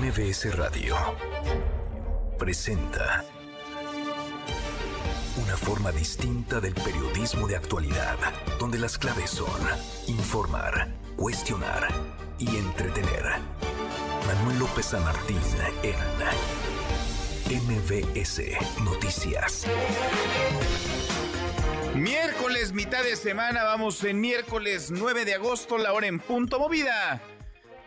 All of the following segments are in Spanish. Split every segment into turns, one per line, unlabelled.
MBS Radio presenta una forma distinta del periodismo de actualidad, donde las claves son informar, cuestionar y entretener. Manuel López San Martín en MBS Noticias.
Miércoles, mitad de semana, vamos en miércoles 9 de agosto, la hora en punto movida.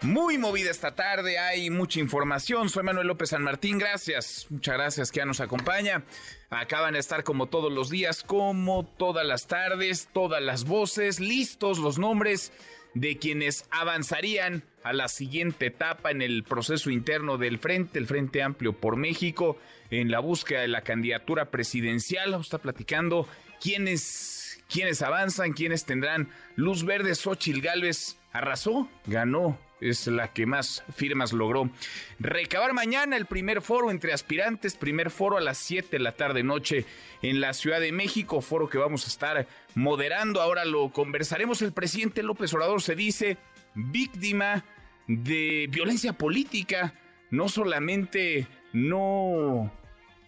Muy movida esta tarde, hay mucha información. Soy Manuel López San Martín, gracias. Muchas gracias que ya nos acompaña. Acaban de estar como todos los días, como todas las tardes, todas las voces, listos los nombres de quienes avanzarían a la siguiente etapa en el proceso interno del Frente, el Frente Amplio por México, en la búsqueda de la candidatura presidencial. Vamos a estar platicando quiénes, quiénes avanzan, quiénes tendrán luz verde. Xochil Gálvez arrasó, ganó es la que más firmas logró. Recabar mañana el primer foro entre aspirantes, primer foro a las 7 de la tarde noche en la Ciudad de México, foro que vamos a estar moderando, ahora lo conversaremos. El presidente López Obrador se dice víctima de violencia política, no solamente no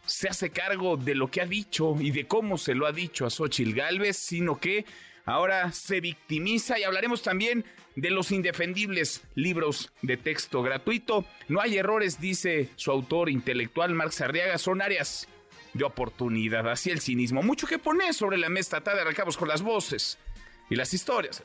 se hace cargo de lo que ha dicho y de cómo se lo ha dicho a Xochil Gálvez, sino que ahora se victimiza y hablaremos también de los indefendibles libros de texto gratuito. No hay errores, dice su autor intelectual Marx Arriaga, son áreas de oportunidad. Así el cinismo. Mucho que poner sobre la mesa. Tarde arrancamos con las voces y las historias.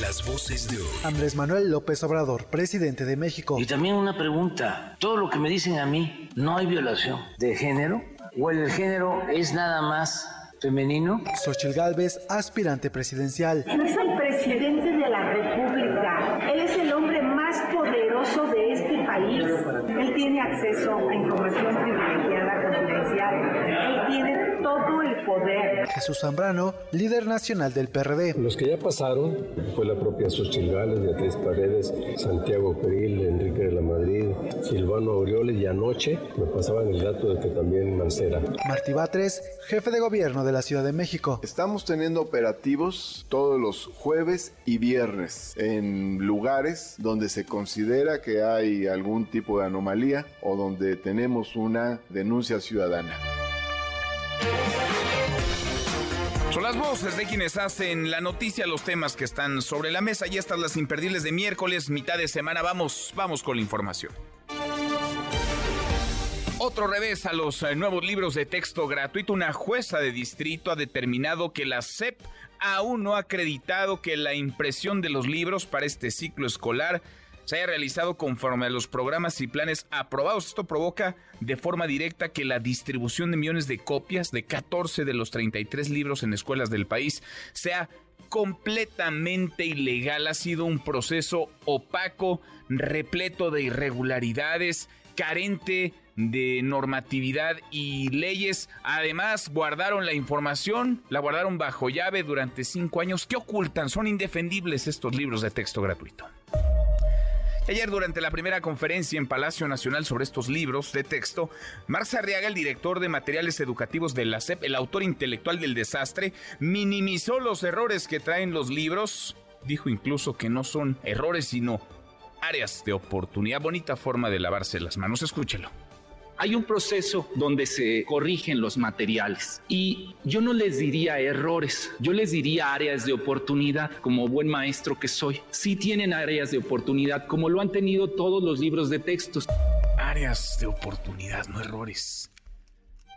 Las voces de hoy.
Andrés Manuel López Obrador, presidente de México.
Y también una pregunta. Todo lo que me dicen a mí, ¿no hay violación de género? ¿O el género es nada más femenino.
Xochil Gálvez, aspirante presidencial.
Es el presidente de la República. Él es el hombre más poderoso de este país. Él tiene acceso a información privilegiada, confidencial. Él tiene todo el poder.
Jesús Zambrano, líder nacional del PRD.
Los que ya pasaron fue la propia Xochitl Gálvez, Beatriz Paredes, Santiago Krill, Enrique de la Madrid, Silvano Aureoles y anoche me pasaban el dato de que también Mancera.
Martí Batres, jefe de gobierno de la Ciudad de México.
Estamos teniendo operativos todos los jueves y viernes en lugares donde se considera que hay algún tipo de anomalía o donde tenemos una denuncia ciudadana.
Son las voces de quienes hacen la noticia, los temas que están sobre la mesa. Y estas las imperdibles de miércoles, mitad de semana. Vamos, vamos con la información. Otro revés a los eh, nuevos libros de texto gratuito. Una jueza de distrito ha determinado que la SEP aún no ha acreditado que la impresión de los libros para este ciclo escolar se haya realizado conforme a los programas y planes aprobados. Esto provoca de forma directa que la distribución de millones de copias de 14 de los 33 libros en escuelas del país sea completamente ilegal. Ha sido un proceso opaco, repleto de irregularidades, carente de normatividad y leyes. Además, guardaron la información, la guardaron bajo llave durante cinco años. ¿Qué ocultan? Son indefendibles estos libros de texto gratuito. Ayer, durante la primera conferencia en Palacio Nacional sobre estos libros de texto, Marx Arriaga, el director de materiales educativos de la SEP, el autor intelectual del desastre, minimizó los errores que traen los libros. Dijo incluso que no son errores, sino áreas de oportunidad. Bonita forma de lavarse las manos. Escúchelo.
Hay un proceso donde se corrigen los materiales y yo no les diría errores, yo les diría áreas de oportunidad como buen maestro que soy. Sí tienen áreas de oportunidad como lo han tenido todos los libros de textos.
Áreas de oportunidad, no errores.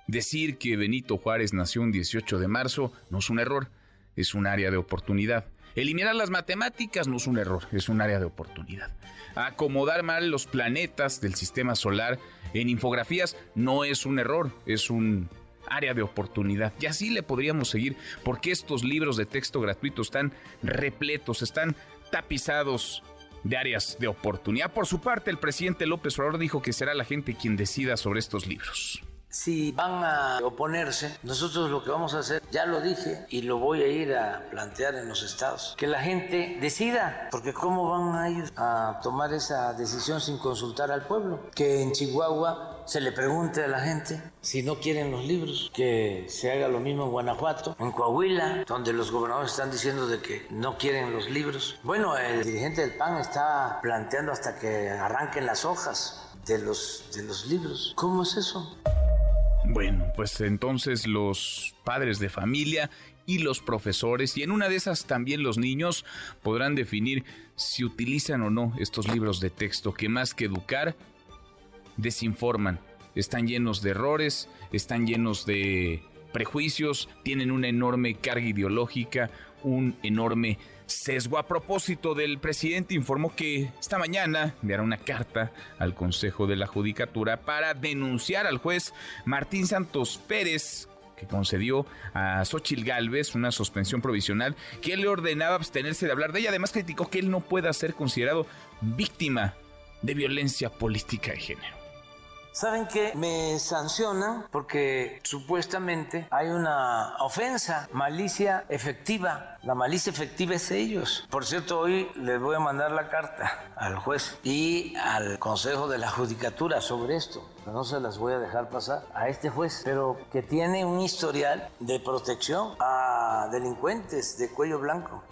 Decir que Benito Juárez nació un 18 de marzo no es un error, es un área de oportunidad. Eliminar las matemáticas no es un error, es un área de oportunidad. Acomodar mal los planetas del sistema solar en infografías no es un error, es un área de oportunidad. Y así le podríamos seguir, porque estos libros de texto gratuitos están repletos, están tapizados de áreas de oportunidad. Por su parte, el presidente López Obrador dijo que será la gente quien decida sobre estos libros.
Si van a oponerse, nosotros lo que vamos a hacer, ya lo dije y lo voy a ir a plantear en los estados, que la gente decida, porque ¿cómo van a ellos a tomar esa decisión sin consultar al pueblo? Que en Chihuahua se le pregunte a la gente si no quieren los libros, que se haga lo mismo en Guanajuato, en Coahuila, donde los gobernadores están diciendo de que no quieren los libros. Bueno, el dirigente del PAN está planteando hasta que arranquen las hojas de los, de los libros. ¿Cómo es eso?
Bueno, pues entonces los padres de familia y los profesores y en una de esas también los niños podrán definir si utilizan o no estos libros de texto que más que educar desinforman. Están llenos de errores, están llenos de prejuicios, tienen una enorme carga ideológica, un enorme sesgo. A propósito del presidente informó que esta mañana enviará una carta al Consejo de la Judicatura para denunciar al juez Martín Santos Pérez que concedió a Xochil Gálvez una suspensión provisional que le ordenaba abstenerse de hablar de ella. Además criticó que él no pueda ser considerado víctima de violencia política de género.
¿Saben qué? Me sancionan porque supuestamente hay una ofensa, malicia efectiva. La malicia efectiva es ellos. Por cierto, hoy les voy a mandar la carta al juez y al Consejo de la Judicatura sobre esto. No se las voy a dejar pasar a este juez, pero que tiene un historial de protección a delincuentes de cuello blanco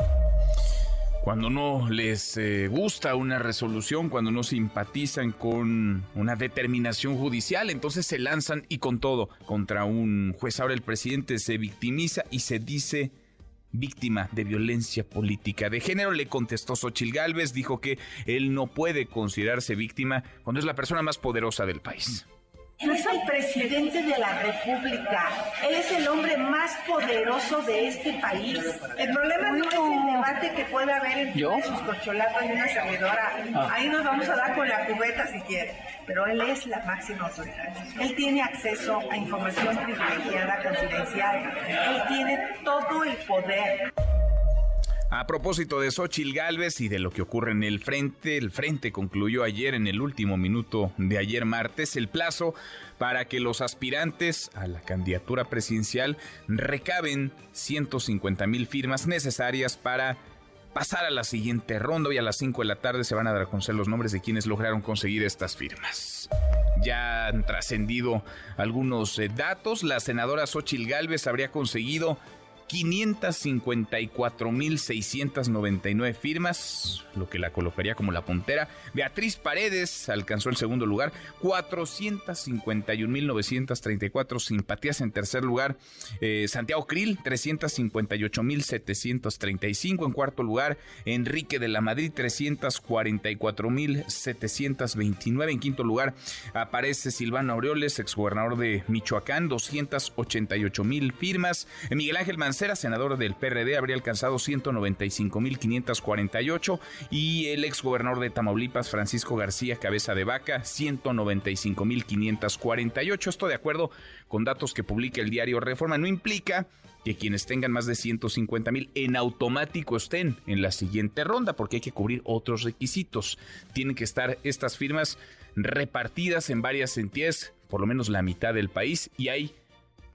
cuando no les eh, gusta una resolución, cuando no simpatizan con una determinación judicial, entonces se lanzan y con todo contra un juez. Ahora el presidente se victimiza y se dice víctima de violencia política de género. Le contestó Xochil Gálvez, dijo que él no puede considerarse víctima cuando es la persona más poderosa del país.
Él es el presidente de la República. Él es el hombre más poderoso de este país. El problema no es el debate que puede haber entre sus cocholatas y una servidora. Ah. Ahí nos vamos a dar con la cubeta si quiere. Pero él es la máxima autoridad. Él tiene acceso a información privilegiada, confidencial. Él tiene todo el poder.
A propósito de Xochil Gálvez y de lo que ocurre en el frente, el frente concluyó ayer en el último minuto de ayer martes el plazo para que los aspirantes a la candidatura presidencial recaben 150 mil firmas necesarias para pasar a la siguiente ronda. y a las 5 de la tarde se van a dar a conocer los nombres de quienes lograron conseguir estas firmas. Ya han trascendido algunos eh, datos. La senadora Xochil Gálvez habría conseguido 554.699 firmas, lo que la colocaría como la puntera. Beatriz Paredes alcanzó el segundo lugar, 451.934 simpatías en tercer lugar. Eh, Santiago Krill, 358.735 en cuarto lugar. Enrique de la Madrid, 344.729 en quinto lugar. Aparece Silvano Aureoles, exgobernador de Michoacán, 288.000 firmas. Miguel Ángel Manzano senador del PRD, habría alcanzado 195.548 y el exgobernador de Tamaulipas, Francisco García Cabeza de Vaca, 195.548. Esto de acuerdo con datos que publica el diario Reforma. No implica que quienes tengan más de 150 mil en automático estén en la siguiente ronda, porque hay que cubrir otros requisitos. Tienen que estar estas firmas repartidas en varias entidades, por lo menos la mitad del país, y hay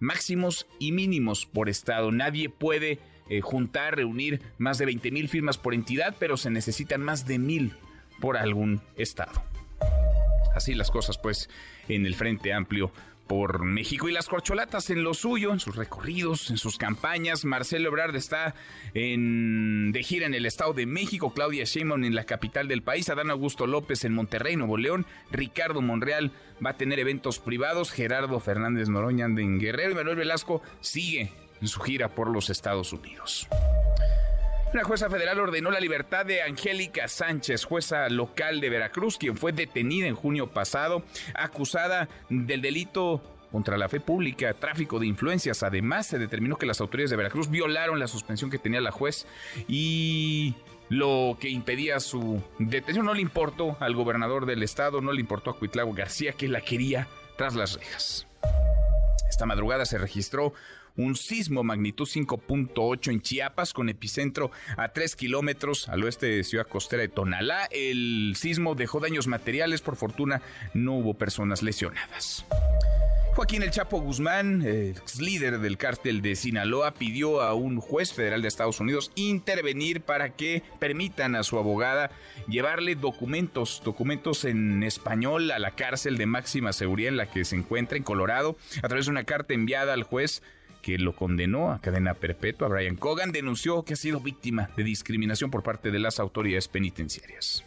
máximos y mínimos por estado. Nadie puede eh, juntar, reunir más de 20 mil firmas por entidad, pero se necesitan más de mil por algún estado. Así las cosas, pues, en el Frente Amplio por México. Y las corcholatas en lo suyo, en sus recorridos, en sus campañas. Marcelo Ebrard está en, de gira en el Estado de México, Claudia Sheinbaum en la capital del país, Adán Augusto López en Monterrey, Nuevo León, Ricardo Monreal va a tener eventos privados, Gerardo Fernández Noroña en Guerrero. Y Manuel Velasco sigue en su gira por los Estados Unidos. Una jueza federal ordenó la libertad de Angélica Sánchez, jueza local de Veracruz, quien fue detenida en junio pasado, acusada del delito contra la fe pública, tráfico de influencias. Además, se determinó que las autoridades de Veracruz violaron la suspensión que tenía la juez y lo que impedía su detención no le importó al gobernador del estado, no le importó a Cuitlago García, que la quería tras las rejas. Esta madrugada se registró un sismo magnitud 5.8 en Chiapas con epicentro a 3 kilómetros al oeste de Ciudad Costera de Tonalá. El sismo dejó daños materiales, por fortuna no hubo personas lesionadas. Joaquín El Chapo Guzmán, ex líder del cártel de Sinaloa, pidió a un juez federal de Estados Unidos intervenir para que permitan a su abogada llevarle documentos, documentos en español a la cárcel de máxima seguridad en la que se encuentra en Colorado, a través de una carta enviada al juez que lo condenó a cadena perpetua. Brian Cogan denunció que ha sido víctima de discriminación por parte de las autoridades penitenciarias.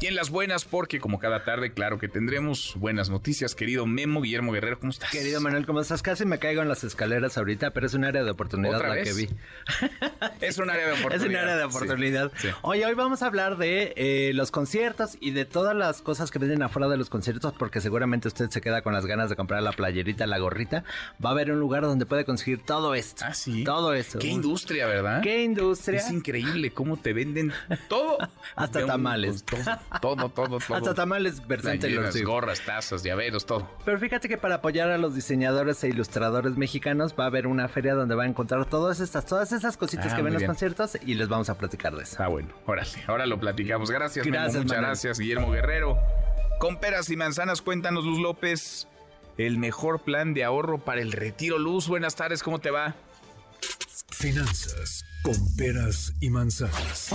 Y en las buenas, porque como cada tarde, claro que tendremos buenas noticias. Querido Memo Guillermo Guerrero, ¿cómo estás?
Querido Manuel, ¿cómo estás? Casi me caigo en las escaleras ahorita, pero es un área de oportunidad la que vi.
es un área de oportunidad.
es un área de oportunidad. Oye, hoy vamos a hablar de eh, los conciertos y de todas las cosas que vienen afuera de los conciertos, porque seguramente usted se queda con las ganas de comprar la playerita, la gorrita. Va a haber un lugar donde puede conseguir todo esto.
Ah, sí.
Todo esto.
Qué industria, ¿verdad?
Qué industria.
Es increíble cómo te venden todo.
Hasta tamales.
Todo, todo, todo.
Hasta tamales versátiles.
Las gorras, tazas, llaveros, todo.
Pero fíjate que para apoyar a los diseñadores e ilustradores mexicanos va a haber una feria donde va a encontrar todas estas, todas esas cositas
Ah,
que ven en los conciertos y les vamos a platicar de eso.
Ah, bueno, órale, ahora lo platicamos. Gracias, Memo,
Gracias,
muchas
Manuel.
gracias, Guillermo Guerrero. Con peras y manzanas, cuéntanos, Luz López, el mejor plan de ahorro para el retiro. Luz, buenas tardes, ¿cómo te va?
Finanzas con peras y manzanas.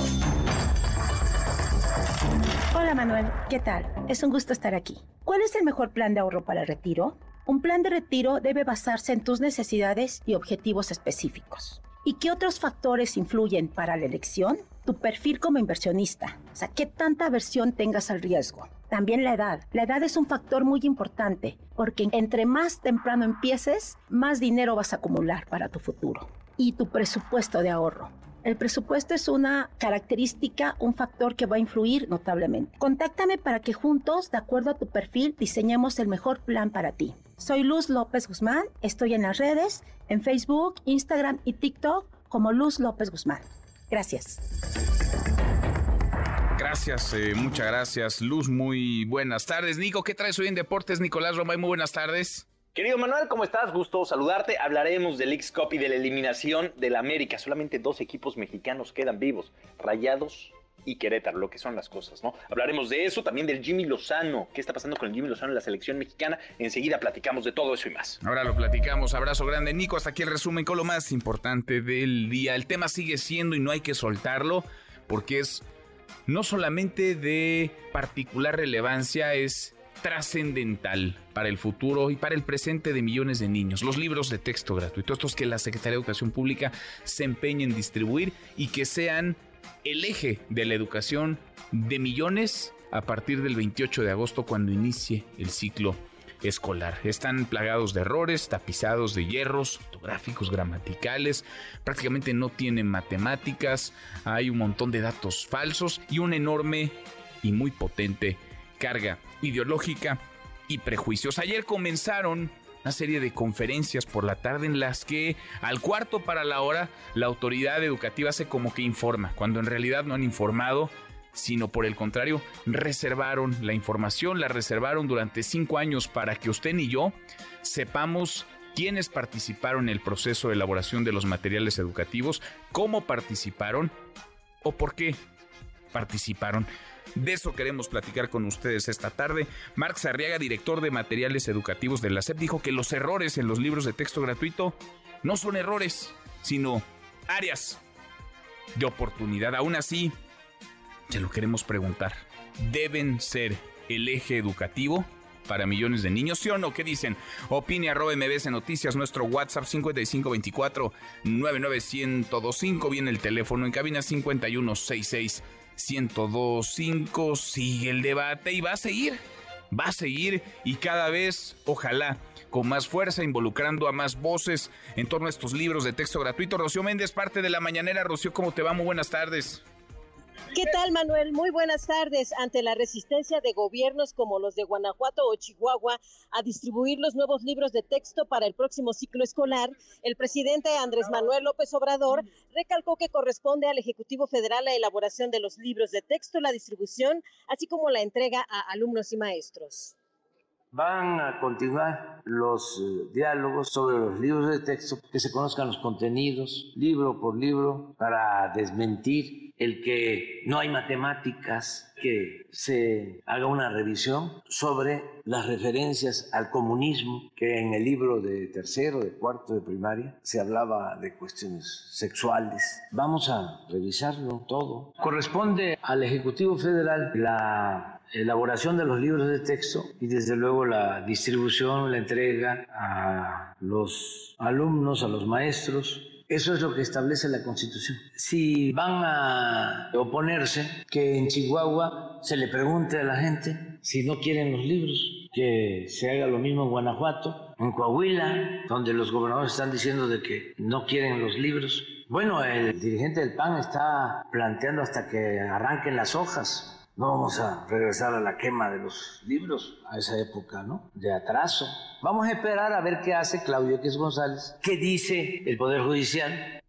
Hola Manuel, ¿qué tal? Es un gusto estar aquí. ¿Cuál es el mejor plan de ahorro para el retiro? Un plan de retiro debe basarse en tus necesidades y objetivos específicos. ¿Y qué otros factores influyen para la elección? Tu perfil como inversionista, o sea, qué tanta aversión tengas al riesgo. También la edad. La edad es un factor muy importante porque entre más temprano empieces, más dinero vas a acumular para tu futuro. Y tu presupuesto de ahorro. El presupuesto es una característica, un factor que va a influir notablemente. Contáctame para que juntos, de acuerdo a tu perfil, diseñemos el mejor plan para ti. Soy Luz López Guzmán, estoy en las redes, en Facebook, Instagram y TikTok como Luz López Guzmán. Gracias.
Gracias, eh, muchas gracias, Luz. Muy buenas tardes. Nico, ¿qué traes hoy en Deportes? Nicolás Romay, muy buenas tardes.
Querido Manuel, ¿cómo estás? Gusto saludarte. Hablaremos del X Cup y de la eliminación del América. Solamente dos equipos mexicanos quedan vivos, Rayados y Querétaro, lo que son las cosas, ¿no? Hablaremos de eso, también del Jimmy Lozano. ¿Qué está pasando con el Jimmy Lozano en la selección mexicana? Enseguida platicamos de todo eso y más.
Ahora lo platicamos. Abrazo grande, Nico. Hasta aquí el resumen con lo más importante del día. El tema sigue siendo y no hay que soltarlo porque es no solamente de particular relevancia, es trascendental para el futuro y para el presente de millones de niños. Los libros de texto gratuitos, estos que la Secretaría de Educación Pública se empeña en distribuir y que sean el eje de la educación de millones a partir del 28 de agosto cuando inicie el ciclo escolar. Están plagados de errores, tapizados de hierros, ortográficos, gramaticales, prácticamente no tienen matemáticas, hay un montón de datos falsos y una enorme y muy potente carga ideológica y prejuicios. Ayer comenzaron una serie de conferencias por la tarde en las que al cuarto para la hora la autoridad educativa hace como que informa, cuando en realidad no han informado, sino por el contrario, reservaron la información, la reservaron durante cinco años para que usted ni yo sepamos quiénes participaron en el proceso de elaboración de los materiales educativos, cómo participaron o por qué participaron. De eso queremos platicar con ustedes esta tarde. Marx Arriaga, director de materiales educativos de la SEP, dijo que los errores en los libros de texto gratuito no son errores, sino áreas de oportunidad. Aún así, se lo queremos preguntar. ¿Deben ser el eje educativo para millones de niños? ¿Sí o no? ¿Qué dicen? Opine arroba MBS Noticias, nuestro WhatsApp 5524 99125. Viene el teléfono en cabina 5166 1025. Sigue el debate y va a seguir. Va a seguir y cada vez, ojalá, con más fuerza, involucrando a más voces en torno a estos libros de texto gratuito. Rocío Méndez, parte de la mañanera. Rocío, ¿cómo te va? Muy buenas tardes.
¿Qué tal, Manuel? Muy buenas tardes. Ante la resistencia de gobiernos como los de Guanajuato o Chihuahua a distribuir los nuevos libros de texto para el próximo ciclo escolar, el presidente Andrés Manuel López Obrador recalcó que corresponde al Ejecutivo Federal la elaboración de los libros de texto, la distribución, así como la entrega a alumnos y maestros.
Van a continuar los eh, diálogos sobre los libros de texto, que se conozcan los contenidos, libro por libro, para desmentir el que no hay matemáticas, que se haga una revisión sobre las referencias al comunismo, que en el libro de tercero, de cuarto de primaria se hablaba de cuestiones sexuales. Vamos a revisarlo todo. Corresponde al Ejecutivo Federal la elaboración de los libros de texto y desde luego la distribución, la entrega a los alumnos, a los maestros eso es lo que establece la Constitución. Si van a oponerse, que en Chihuahua se le pregunte a la gente si no quieren los libros, que se haga lo mismo en Guanajuato, en Coahuila, donde los gobernadores están diciendo de que no quieren los libros. Bueno, el dirigente del PAN está planteando hasta que arranquen las hojas no vamos a regresar a la quema de los libros, a esa época, ¿no? De atraso. Vamos a esperar a ver qué hace Claudio X González, qué dice el Poder Judicial.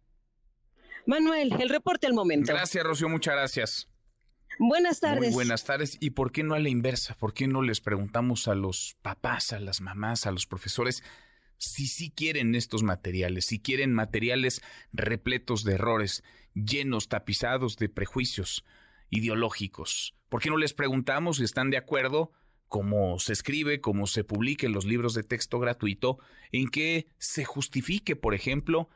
Manuel, el reporte al momento.
Gracias, Rocío, muchas gracias.
Buenas tardes.
Muy buenas tardes. ¿Y por qué no a la inversa? ¿Por qué no les preguntamos a los papás, a las mamás, a los profesores si sí quieren estos materiales, si quieren materiales repletos de errores, llenos, tapizados de prejuicios? Ideológicos. ¿Por qué no les preguntamos si están de acuerdo, como se escribe, como se publica en los libros de texto gratuito, en que se justifique, por ejemplo,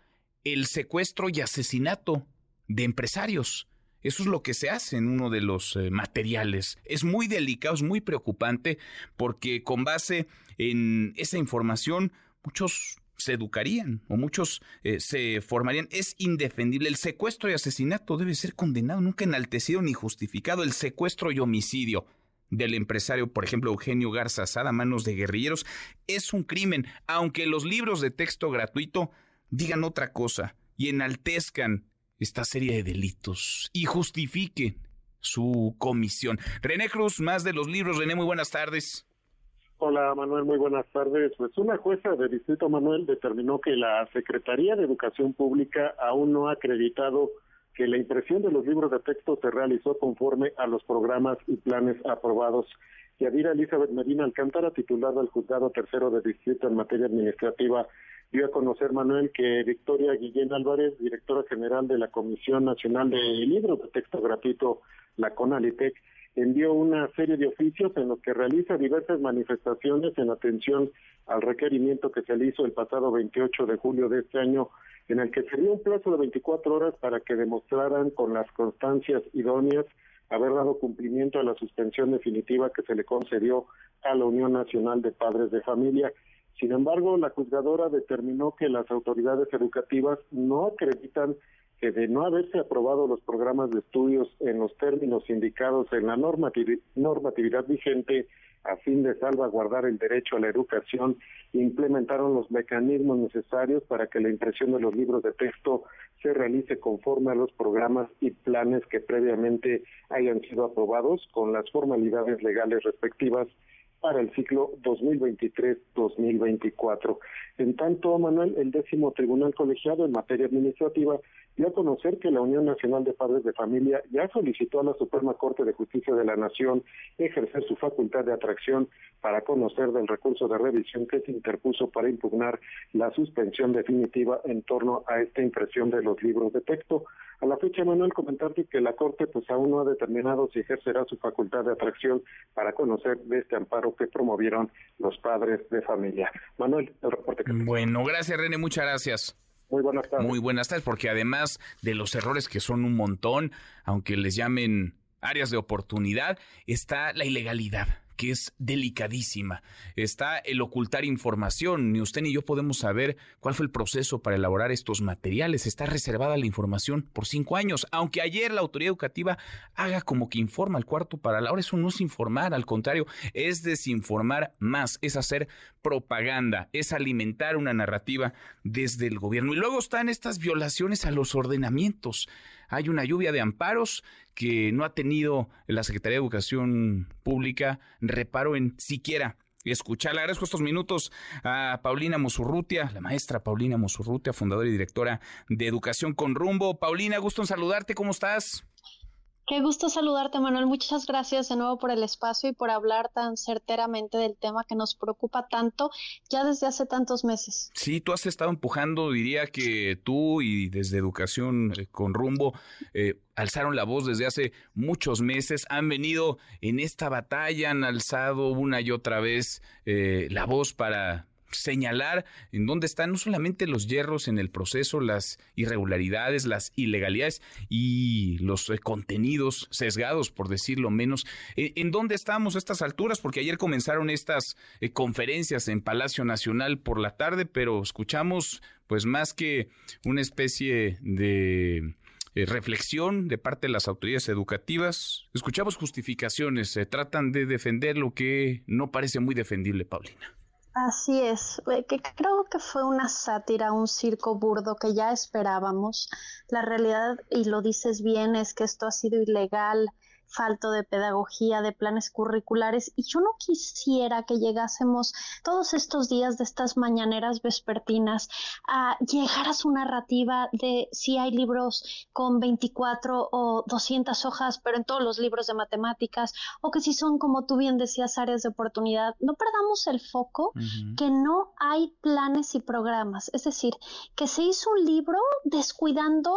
el secuestro y asesinato de empresarios? Eso es lo que se hace en uno de los eh, materiales. Es muy delicado, es muy preocupante, porque con base en esa información, muchos se educarían o muchos eh, se formarían. Es indefendible. El secuestro y asesinato debe ser condenado, nunca enaltecido ni justificado. El secuestro y homicidio del empresario, por ejemplo, Eugenio Garza Sada, a manos de guerrilleros, es un crimen, aunque los libros de texto gratuito digan otra cosa y enaltezcan esta serie de delitos y justifiquen su comisión. René Cruz, más de los libros. René, muy buenas tardes.
Hola Manuel, muy buenas tardes. Pues una jueza de Distrito Manuel determinó que la Secretaría de Educación Pública aún no ha acreditado que la impresión de los libros de texto se realizó conforme a los programas y planes aprobados. Yadira Elizabeth Medina Alcántara, titular del Juzgado Tercero de Distrito en materia administrativa, dio a conocer, Manuel, que Victoria Guillén Álvarez, directora general de la Comisión Nacional de Libros de Texto Gratuito, la CONALITEC, envió una serie de oficios en los que realiza diversas manifestaciones en atención al requerimiento que se le hizo el pasado 28 de julio de este año, en el que se dio un plazo de 24 horas para que demostraran con las constancias idóneas haber dado cumplimiento a la suspensión definitiva que se le concedió a la Unión Nacional de Padres de Familia. Sin embargo, la juzgadora determinó que las autoridades educativas no acreditan que de no haberse aprobado los programas de estudios en los términos indicados en la normatividad vigente a fin de salvaguardar el derecho a la educación, implementaron los mecanismos necesarios para que la impresión de los libros de texto se realice conforme a los programas y planes que previamente hayan sido aprobados con las formalidades legales respectivas para el ciclo 2023-2024. En tanto, Manuel, el décimo tribunal colegiado en materia administrativa dio a conocer que la Unión Nacional de Padres de Familia ya solicitó a la Suprema Corte de Justicia de la Nación ejercer su facultad de atracción para conocer del recurso de revisión que se interpuso para impugnar la suspensión definitiva en torno a esta impresión de los libros de texto. A la fecha, Manuel, comentarte que la Corte pues aún no ha determinado si ejercerá su facultad de atracción para conocer de este amparo que promovieron los padres de familia. Manuel, el reporte que
Bueno, gracias René, muchas gracias.
Muy buenas tardes.
Muy buenas tardes, porque además de los errores que son un montón, aunque les llamen áreas de oportunidad, está la ilegalidad que es delicadísima. Está el ocultar información. Ni usted ni yo podemos saber cuál fue el proceso para elaborar estos materiales. Está reservada la información por cinco años. Aunque ayer la autoridad educativa haga como que informa al cuarto para la hora, eso no es informar, al contrario, es desinformar más, es hacer propaganda, es alimentar una narrativa desde el gobierno. Y luego están estas violaciones a los ordenamientos. Hay una lluvia de amparos que no ha tenido la Secretaría de Educación Pública reparo en siquiera escuchar. Le agradezco estos minutos a Paulina Mosurrutia, la maestra Paulina Mosurrutia, fundadora y directora de Educación con Rumbo. Paulina, gusto en saludarte, ¿cómo estás?
Qué gusto saludarte, Manuel. Muchas gracias de nuevo por el espacio y por hablar tan certeramente del tema que nos preocupa tanto ya desde hace tantos meses.
Sí, tú has estado empujando, diría que tú y desde Educación eh, con Rumbo eh, alzaron la voz desde hace muchos meses, han venido en esta batalla, han alzado una y otra vez eh, la voz para señalar en dónde están no solamente los hierros en el proceso, las irregularidades, las ilegalidades y los eh, contenidos sesgados, por decirlo menos, en, dónde estamos a estas alturas, porque ayer comenzaron estas eh, conferencias en Palacio Nacional por la tarde, pero escuchamos pues más que una especie de eh, reflexión de parte de las autoridades educativas. Escuchamos justificaciones, se tratan de defender lo que no parece muy defendible, Paulina.
Así es, eh, que creo que fue una sátira, un circo burdo que ya esperábamos. La realidad, y lo dices bien, es que esto ha sido ilegal, falto de pedagogía, de planes curriculares, y yo no quisiera que llegásemos todos estos días de estas mañaneras vespertinas a llegar a su narrativa de si hay libros con 24 o 200 hojas, pero en todos los libros de matemáticas, o que si son, como tú bien decías, áreas de oportunidad, no perdamos el foco que no hay planes y programas, es decir, que se hizo un libro descuidando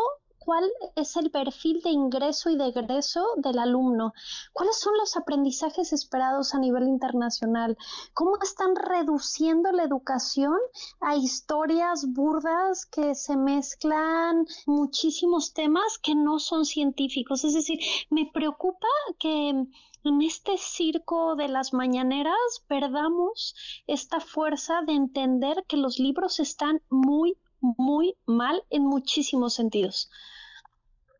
cuál es el perfil de ingreso y de del alumno, cuáles son los aprendizajes esperados a nivel internacional, cómo están reduciendo la educación a historias burdas que se mezclan muchísimos temas que no son científicos. Es decir, me preocupa que en este circo de las mañaneras perdamos esta fuerza de entender que los libros están muy, muy mal en muchísimos sentidos.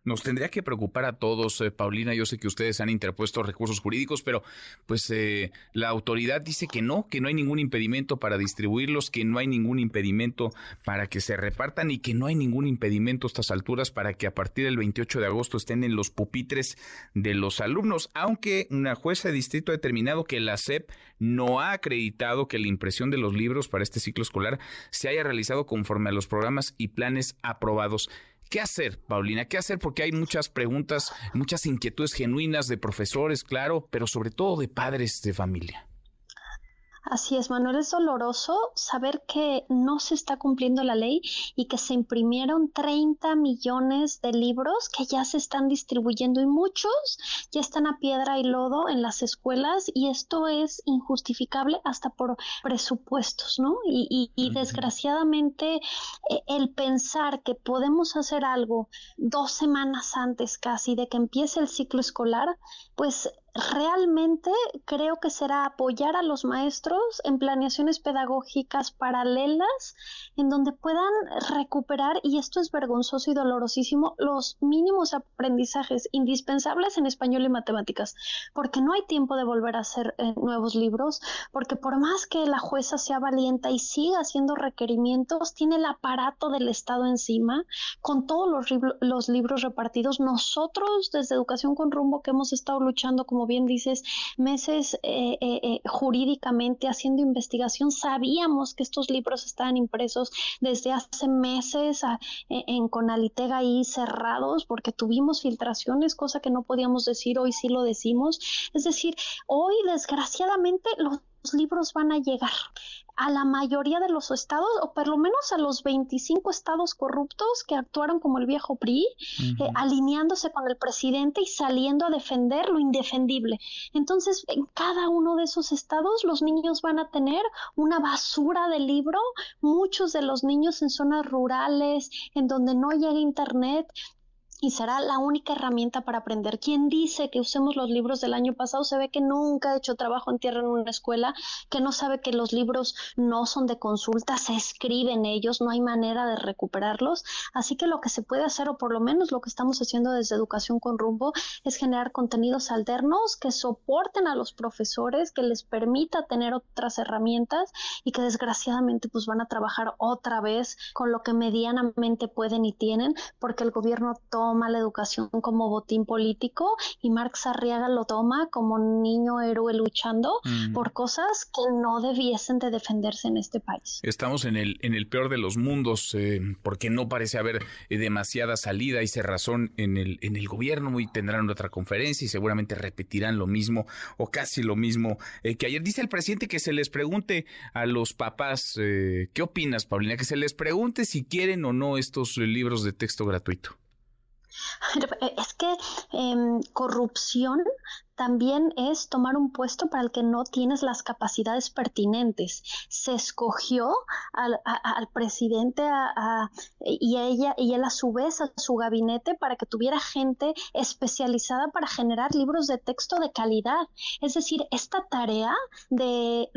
Nos tendría que preocupar a todos, eh, Paulina. Yo sé que ustedes han interpuesto recursos jurídicos, pero pues eh, la autoridad dice que no, que no hay ningún impedimento para distribuirlos, que no hay ningún impedimento para que se repartan y que no hay ningún impedimento a estas alturas para que a partir del 28 de agosto estén en los pupitres de los alumnos, aunque una jueza de distrito ha determinado que la SEP no ha acreditado que la impresión de los libros para este ciclo escolar se haya realizado conforme a los programas y planes aprobados. ¿Qué hacer, Paulina? ¿Qué hacer? Porque hay muchas preguntas, muchas inquietudes genuinas de profesores, claro, pero sobre todo de padres de familia.
Así es, Manuel, es doloroso saber que no se está cumpliendo la ley y que se imprimieron 30 millones de libros que ya se están distribuyendo y muchos ya están a piedra y lodo en las escuelas y esto es injustificable hasta por presupuestos, ¿no? Y, desgraciadamente eh, el pensar que podemos hacer algo dos semanas antes casi de que empiece el ciclo escolar, pues realmente creo que será apoyar a los maestros en planeaciones pedagógicas paralelas en donde puedan recuperar, y esto es vergonzoso y dolorosísimo, los mínimos aprendizajes indispensables en español y matemáticas, porque no hay tiempo de volver a hacer eh, nuevos libros, porque por más que la jueza sea valiente y siga haciendo requerimientos, tiene el aparato del Estado encima, con todos los, los libros repartidos. Nosotros desde Educación con Rumbo que hemos estado luchando como bien dices, meses eh, eh, eh, jurídicamente haciendo investigación, sabíamos que estos libros estaban impresos desde hace meses en Conalitega ahí cerrados porque tuvimos filtraciones, cosa que no podíamos decir, hoy sí lo decimos. Es decir, hoy desgraciadamente los libros van a llegar a la mayoría de los estados, o por lo menos a los 25 estados corruptos que actuaron como el viejo PRI, eh, alineándose con el presidente y saliendo a defender lo indefendible. Entonces, en cada uno de esos estados los niños van a tener una basura de libro, muchos de los niños en zonas rurales, en donde no llega internet, y será la única herramienta para aprender. Quien dice que usemos los libros del año pasado se ve que nunca ha hecho trabajo en tierra en una escuela, que no sabe que los libros no son de consulta, se escriben ellos, no hay manera de recuperarlos. Así que lo que se puede hacer, o por lo menos lo que estamos haciendo desde Educación con Rumbo, es generar contenidos alternos que soporten a los profesores, que les permita tener otras herramientas y que desgraciadamente pues van a trabajar otra vez con lo que medianamente pueden y tienen, porque el gobierno toma toma la educación como botín político y Marx Arriaga lo toma como niño héroe luchando mm. por cosas que no debiesen de defenderse en este país.
Estamos en el, en el peor de los mundos eh, porque no parece haber eh, demasiada salida y cerrazón en el, en el gobierno y tendrán otra conferencia y seguramente repetirán lo mismo o casi lo mismo eh, que ayer. Dice el presidente que se les pregunte a los papás, ¿qué opinas, Paulina? Que se les pregunte si quieren o no estos libros de texto gratuito.
Es que em, corrupción también es tomar un puesto para el que no tienes las capacidades pertinentes. Se escogió al, presidente y, ella, y él a su vez a su gabinete para que tuviera gente especializada para generar libros de texto de calidad. Es decir, esta tarea de,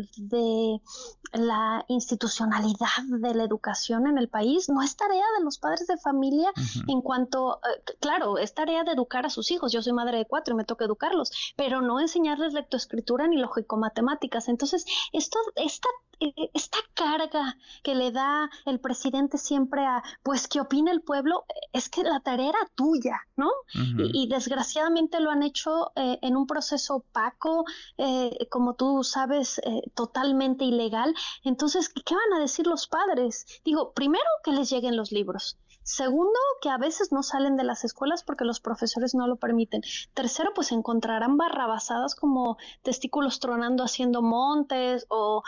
la institucionalidad de la educación en el país no es tarea de los padres de familia en cuanto, eh, claro, es tarea de educar a sus hijos. Yo soy madre de cuatro y me toca educarlos, pero no enseñarles lectoescritura ni lógico-matemáticas. Entonces, esto, esta e, e, esta carga que le da el presidente siempre a, pues, ¿qué opina el pueblo? Es que la tarea era tuya, ¿no? y, desgraciadamente lo han hecho eh, en un proceso opaco, eh, como tú sabes, eh, totalmente ilegal. Entonces, ¿qué van a decir los padres? Digo, primero que les lleguen los libros. Segundo, que a veces no salen de las escuelas porque los profesores no lo permiten. Tercero, pues encontrarán barrabasadas como testículos tronando haciendo montes o,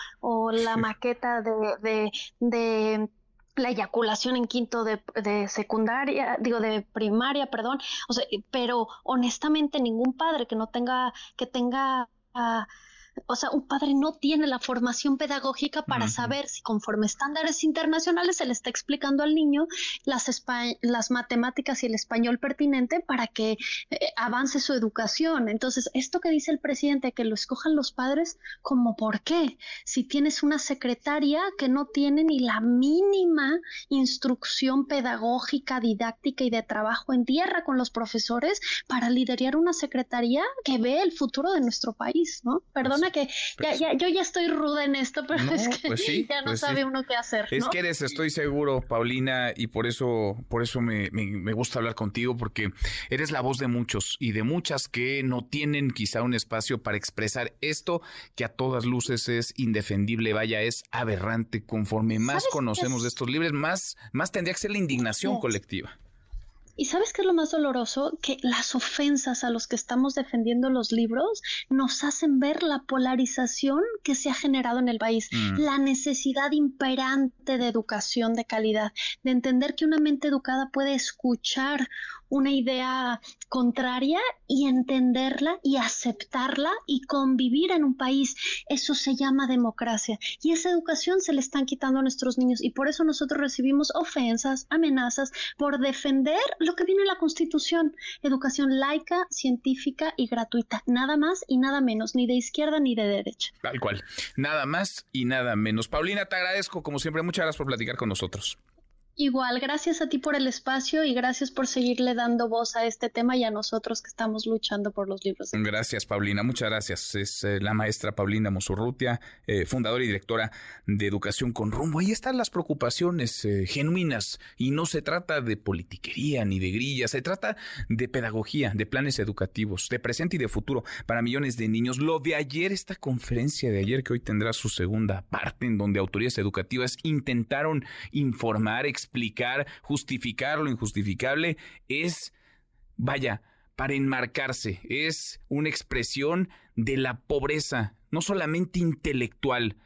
la maqueta de, de, la eyaculación en quinto de, de, secundaria, digo de primaria, perdón, o sea, pero honestamente ningún padre que no tenga, que tenga ah, o sea, un padre no tiene la formación pedagógica para saber si conforme estándares internacionales se le está explicando al niño las, las matemáticas y el español pertinente para que eh, avance su educación. Entonces, esto que dice el presidente, que lo escojan los padres, como por qué? Si tienes una secretaria que no tiene ni la mínima instrucción pedagógica, didáctica y de trabajo en tierra con los profesores para liderar una secretaría que ve el futuro de nuestro país, ¿no? Perdón que ya, ya, yo ya estoy ruda en esto, pero es que pues ya no pues sabe uno qué hacer.
Es que eres, estoy seguro, Paulina, y por eso, por eso me, me, gusta hablar contigo, porque eres la voz de muchos y de muchas que no tienen quizá un espacio para expresar esto que a todas luces es indefendible, vaya, es aberrante. Conforme más conocemos de estos libros, más, más tendría que ser la indignación colectiva.
¿Y sabes qué es lo más doloroso? Que las ofensas a los que estamos defendiendo los libros nos hacen ver la polarización que se ha generado en el país, mm. la necesidad imperante de educación de calidad, de entender que una mente educada puede escuchar una idea contraria y entenderla y aceptarla y convivir en un país. Eso se llama democracia. Y esa educación se le están quitando a nuestros niños y por eso nosotros recibimos ofensas, amenazas por defender lo que viene en la Constitución. Educación laica, científica y gratuita. Nada más y nada menos, ni de izquierda ni de derecha.
Tal cual. Nada más y nada menos. Paulina, te agradezco como siempre. Muchas gracias por platicar con nosotros.
Igual, gracias a ti por el espacio y gracias por seguirle dando voz a este tema y a nosotros que estamos luchando por los libros.
Gracias, Paulina. Muchas gracias. Es eh, la maestra Paulina Mosurrutia, eh, fundadora y directora de Educación con Rumbo. Ahí están las preocupaciones eh, genuinas y no se trata de politiquería ni de grillas, se trata de pedagogía, de planes educativos, de presente y de futuro para millones de niños. Lo de ayer, esta conferencia de ayer que hoy tendrá su segunda parte en donde autoridades educativas intentaron informar, explicar, justificar lo injustificable, es, vaya, para enmarcarse, es una expresión de la pobreza, no solamente intelectual,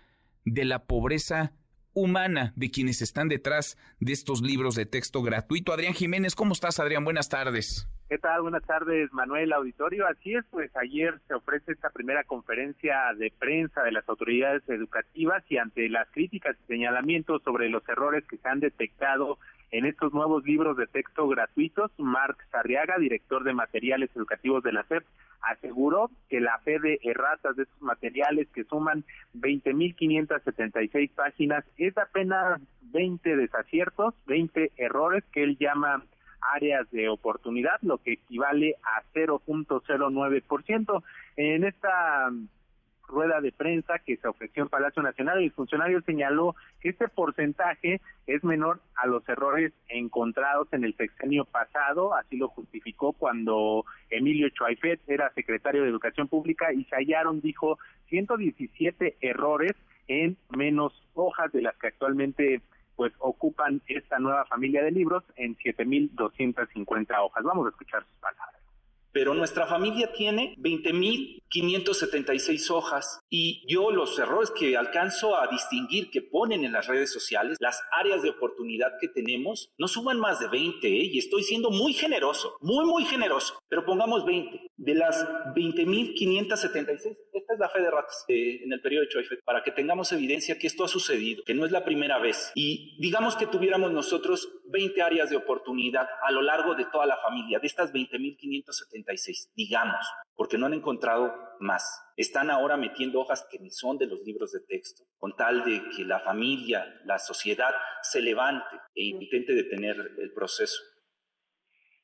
de la pobreza humana de quienes están detrás de estos libros de texto gratuito. Adrián Jiménez, ¿cómo estás, Adrián? Buenas tardes.
¿Qué tal? Buenas tardes, Manuel Auditorio. Así es, pues ayer se ofrece esta primera conferencia de prensa de las autoridades educativas y ante las críticas y señalamientos sobre los errores que se han detectado en estos nuevos libros de texto gratuitos, Marc Sarriaga, director de materiales educativos de la SEP, aseguró que la fe de erratas de estos materiales que suman 20.576 páginas es apenas 20 desaciertos, 20 errores que él llama áreas de oportunidad, lo que equivale a 0.09%. En esta rueda de prensa que se ofreció en Palacio Nacional, el funcionario señaló que este porcentaje es menor a los errores encontrados en el sexenio pasado, así lo justificó cuando Emilio Chuaifet era secretario de Educación Pública y se hallaron, dijo, 117 errores en menos hojas de las que actualmente pues ocupan esta nueva familia de libros en 7.250 hojas. Vamos a escuchar sus palabras
pero nuestra familia tiene 20.576 hojas y yo los errores que alcanzo a distinguir que ponen en las redes sociales, las áreas de oportunidad que tenemos, no suman más de 20 ¿eh? y estoy siendo muy generoso, muy, muy generoso, pero pongamos 20. De las 20.576, esta es la fe de ratas eh, en el periodo de Choife, para que tengamos evidencia que esto ha sucedido, que no es la primera vez. Y digamos que tuviéramos nosotros 20 áreas de oportunidad a lo largo de toda la familia, de estas 20.576 digamos, porque no han encontrado más. Están ahora metiendo hojas que ni son de los libros de texto, con tal de que la familia, la sociedad se levante e intente detener el proceso.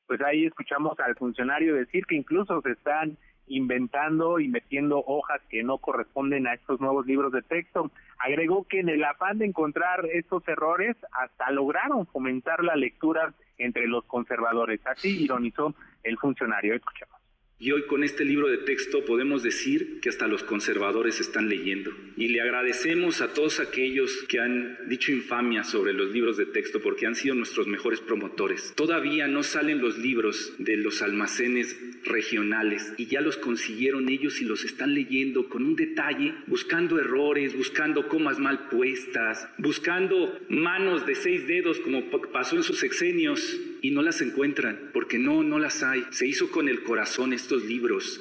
Pues ahí escuchamos al funcionario decir que incluso se están inventando y metiendo hojas que no corresponden a estos nuevos libros de texto. Agregó que en el afán de encontrar estos errores hasta lograron fomentar la lectura entre los conservadores. Así ironizó el funcionario. Escuchamos.
Y hoy con este libro de texto podemos decir que hasta los conservadores están leyendo. Y le agradecemos a todos aquellos que han dicho infamia sobre los libros de texto porque han sido nuestros mejores promotores. Todavía no salen los libros de los almacenes regionales y ya los consiguieron ellos y los están leyendo con un detalle, buscando errores, buscando comas mal puestas, buscando manos de seis dedos como pasó en sus sexenios y no las encuentran, porque no, no las hay. Se hizo con el corazón libros.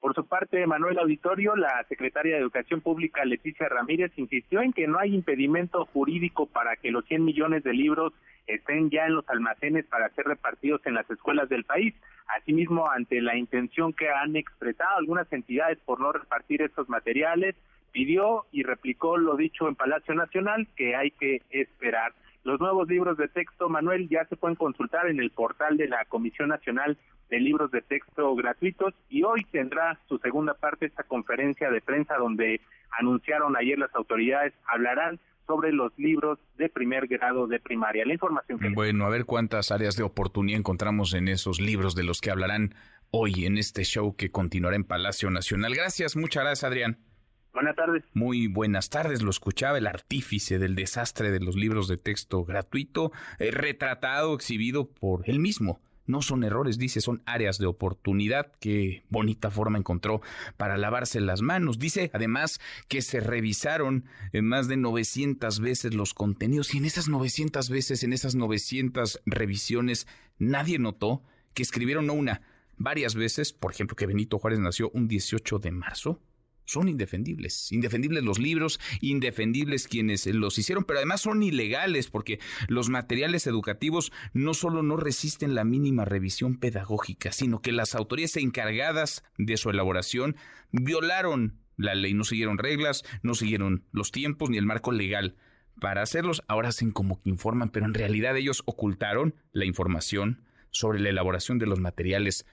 Por su parte, Manuel Auditorio, la secretaria de Educación Pública Leticia Ramírez insistió en que no hay impedimento jurídico para que los 100 millones de libros estén ya en los almacenes para ser repartidos en las escuelas del país. Asimismo, ante la intención que han expresado algunas entidades por no repartir estos materiales, pidió y replicó lo dicho en Palacio Nacional, que hay que esperar. Los nuevos libros de texto, Manuel, ya se pueden consultar en el portal de la Comisión Nacional de Libros de Texto Gratuitos y hoy tendrá su segunda parte esta conferencia de prensa donde anunciaron ayer las autoridades, hablarán sobre los libros de primer grado de primaria. La información.
Bueno, a ver cuántas áreas de oportunidad encontramos en esos libros de los que hablarán hoy en este show que continuará en Palacio Nacional. Gracias, muchas gracias, Adrián.
Buenas tardes.
Muy buenas tardes. Lo escuchaba el artífice del desastre de los libros de texto gratuito, eh, retratado, exhibido por él mismo. No son errores, dice, son áreas de oportunidad. Qué bonita forma encontró para lavarse las manos. Dice además que se revisaron eh, más de 900 veces los contenidos y en esas 900 veces, en esas 900 revisiones, nadie notó que escribieron no una, varias veces, por ejemplo, que Benito Juárez nació un 18 de marzo son indefendibles. Indefendibles los libros, indefendibles quienes los hicieron, pero además son ilegales porque los materiales educativos no solo no resisten la mínima revisión pedagógica, sino que las autoridades encargadas de su elaboración violaron la ley, no siguieron reglas, no siguieron los tiempos ni el marco legal para hacerlos. Ahora hacen como que informan, pero en realidad ellos ocultaron la información sobre la elaboración de los materiales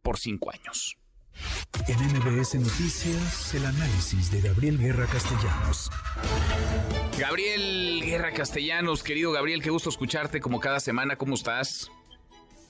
por cinco años.
En MBS Noticias, el análisis de Gabriel Guerra Castellanos.
Gabriel Guerra Castellanos, querido Gabriel, qué gusto escucharte como cada semana, ¿cómo estás?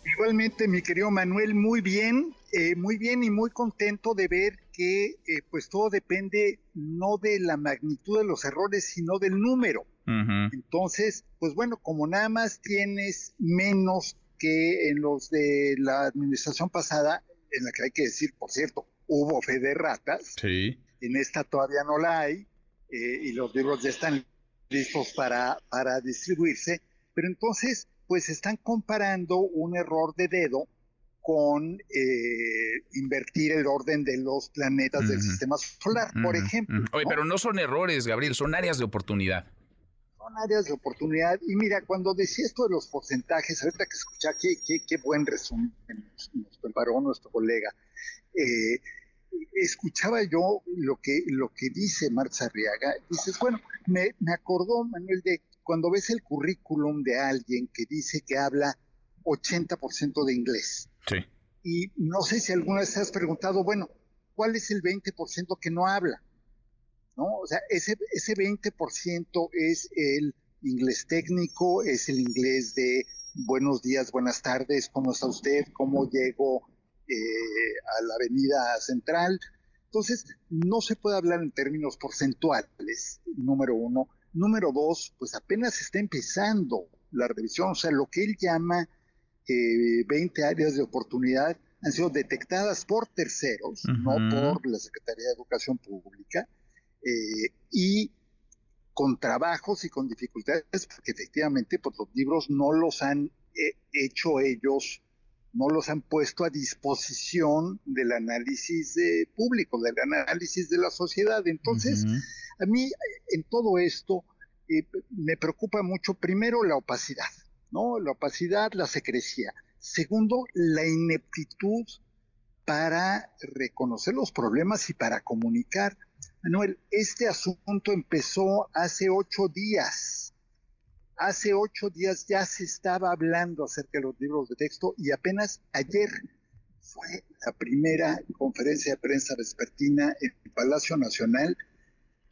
Igualmente, mi querido Manuel, muy bien, eh, muy bien y muy contento de ver que eh, pues todo depende no de la magnitud de los errores, sino del número. Entonces, pues bueno, como nada más tienes menos que en los de la administración pasada, en la que hay que decir, por cierto, hubo fe de ratas.
Sí.
En esta todavía no la hay eh, y los libros ya están listos para, para distribuirse. Pero entonces, pues están comparando un error de dedo con eh, invertir el orden de los planetas del sistema solar, por ejemplo.
Oye, pero no son errores, Gabriel, son áreas de oportunidad
son áreas de oportunidad. Y mira, cuando decía esto de los porcentajes, ahorita que escucha, qué, qué, buen resumen nos, preparó nuestro colega. Eh, escuchaba yo lo que, lo que dice Marta Arriaga. Dices, bueno, me, me acordó, Manuel, de cuando ves el currículum de alguien que dice que habla 80% de inglés.
Sí.
Y no sé si alguna vez te has preguntado, bueno, ¿cuál es el 20% que no habla? ¿No? O sea, ese, ese 20% es el inglés técnico, es el inglés de buenos días, buenas tardes, ¿cómo está usted? ¿Cómo llego eh, a la avenida central? Entonces, no se puede hablar en términos porcentuales, número uno. Número dos, pues apenas está empezando la revisión, o sea, lo que él llama 20 eh, áreas de oportunidad han sido detectadas por terceros, no por la Secretaría de Educación Pública, eh, y con trabajos y con dificultades, porque efectivamente pues, los libros no los han eh, hecho ellos, no los han puesto a disposición del análisis público, del análisis de la sociedad. Entonces, a mí en todo esto me preocupa mucho, primero, la opacidad, ¿no? La opacidad, la secrecía. Segundo, la ineptitud para reconocer los problemas y para comunicar. Manuel, este asunto empezó hace ocho días. Hace ocho días ya se estaba hablando acerca de los libros de texto y apenas ayer fue la primera conferencia de prensa vespertina en el Palacio Nacional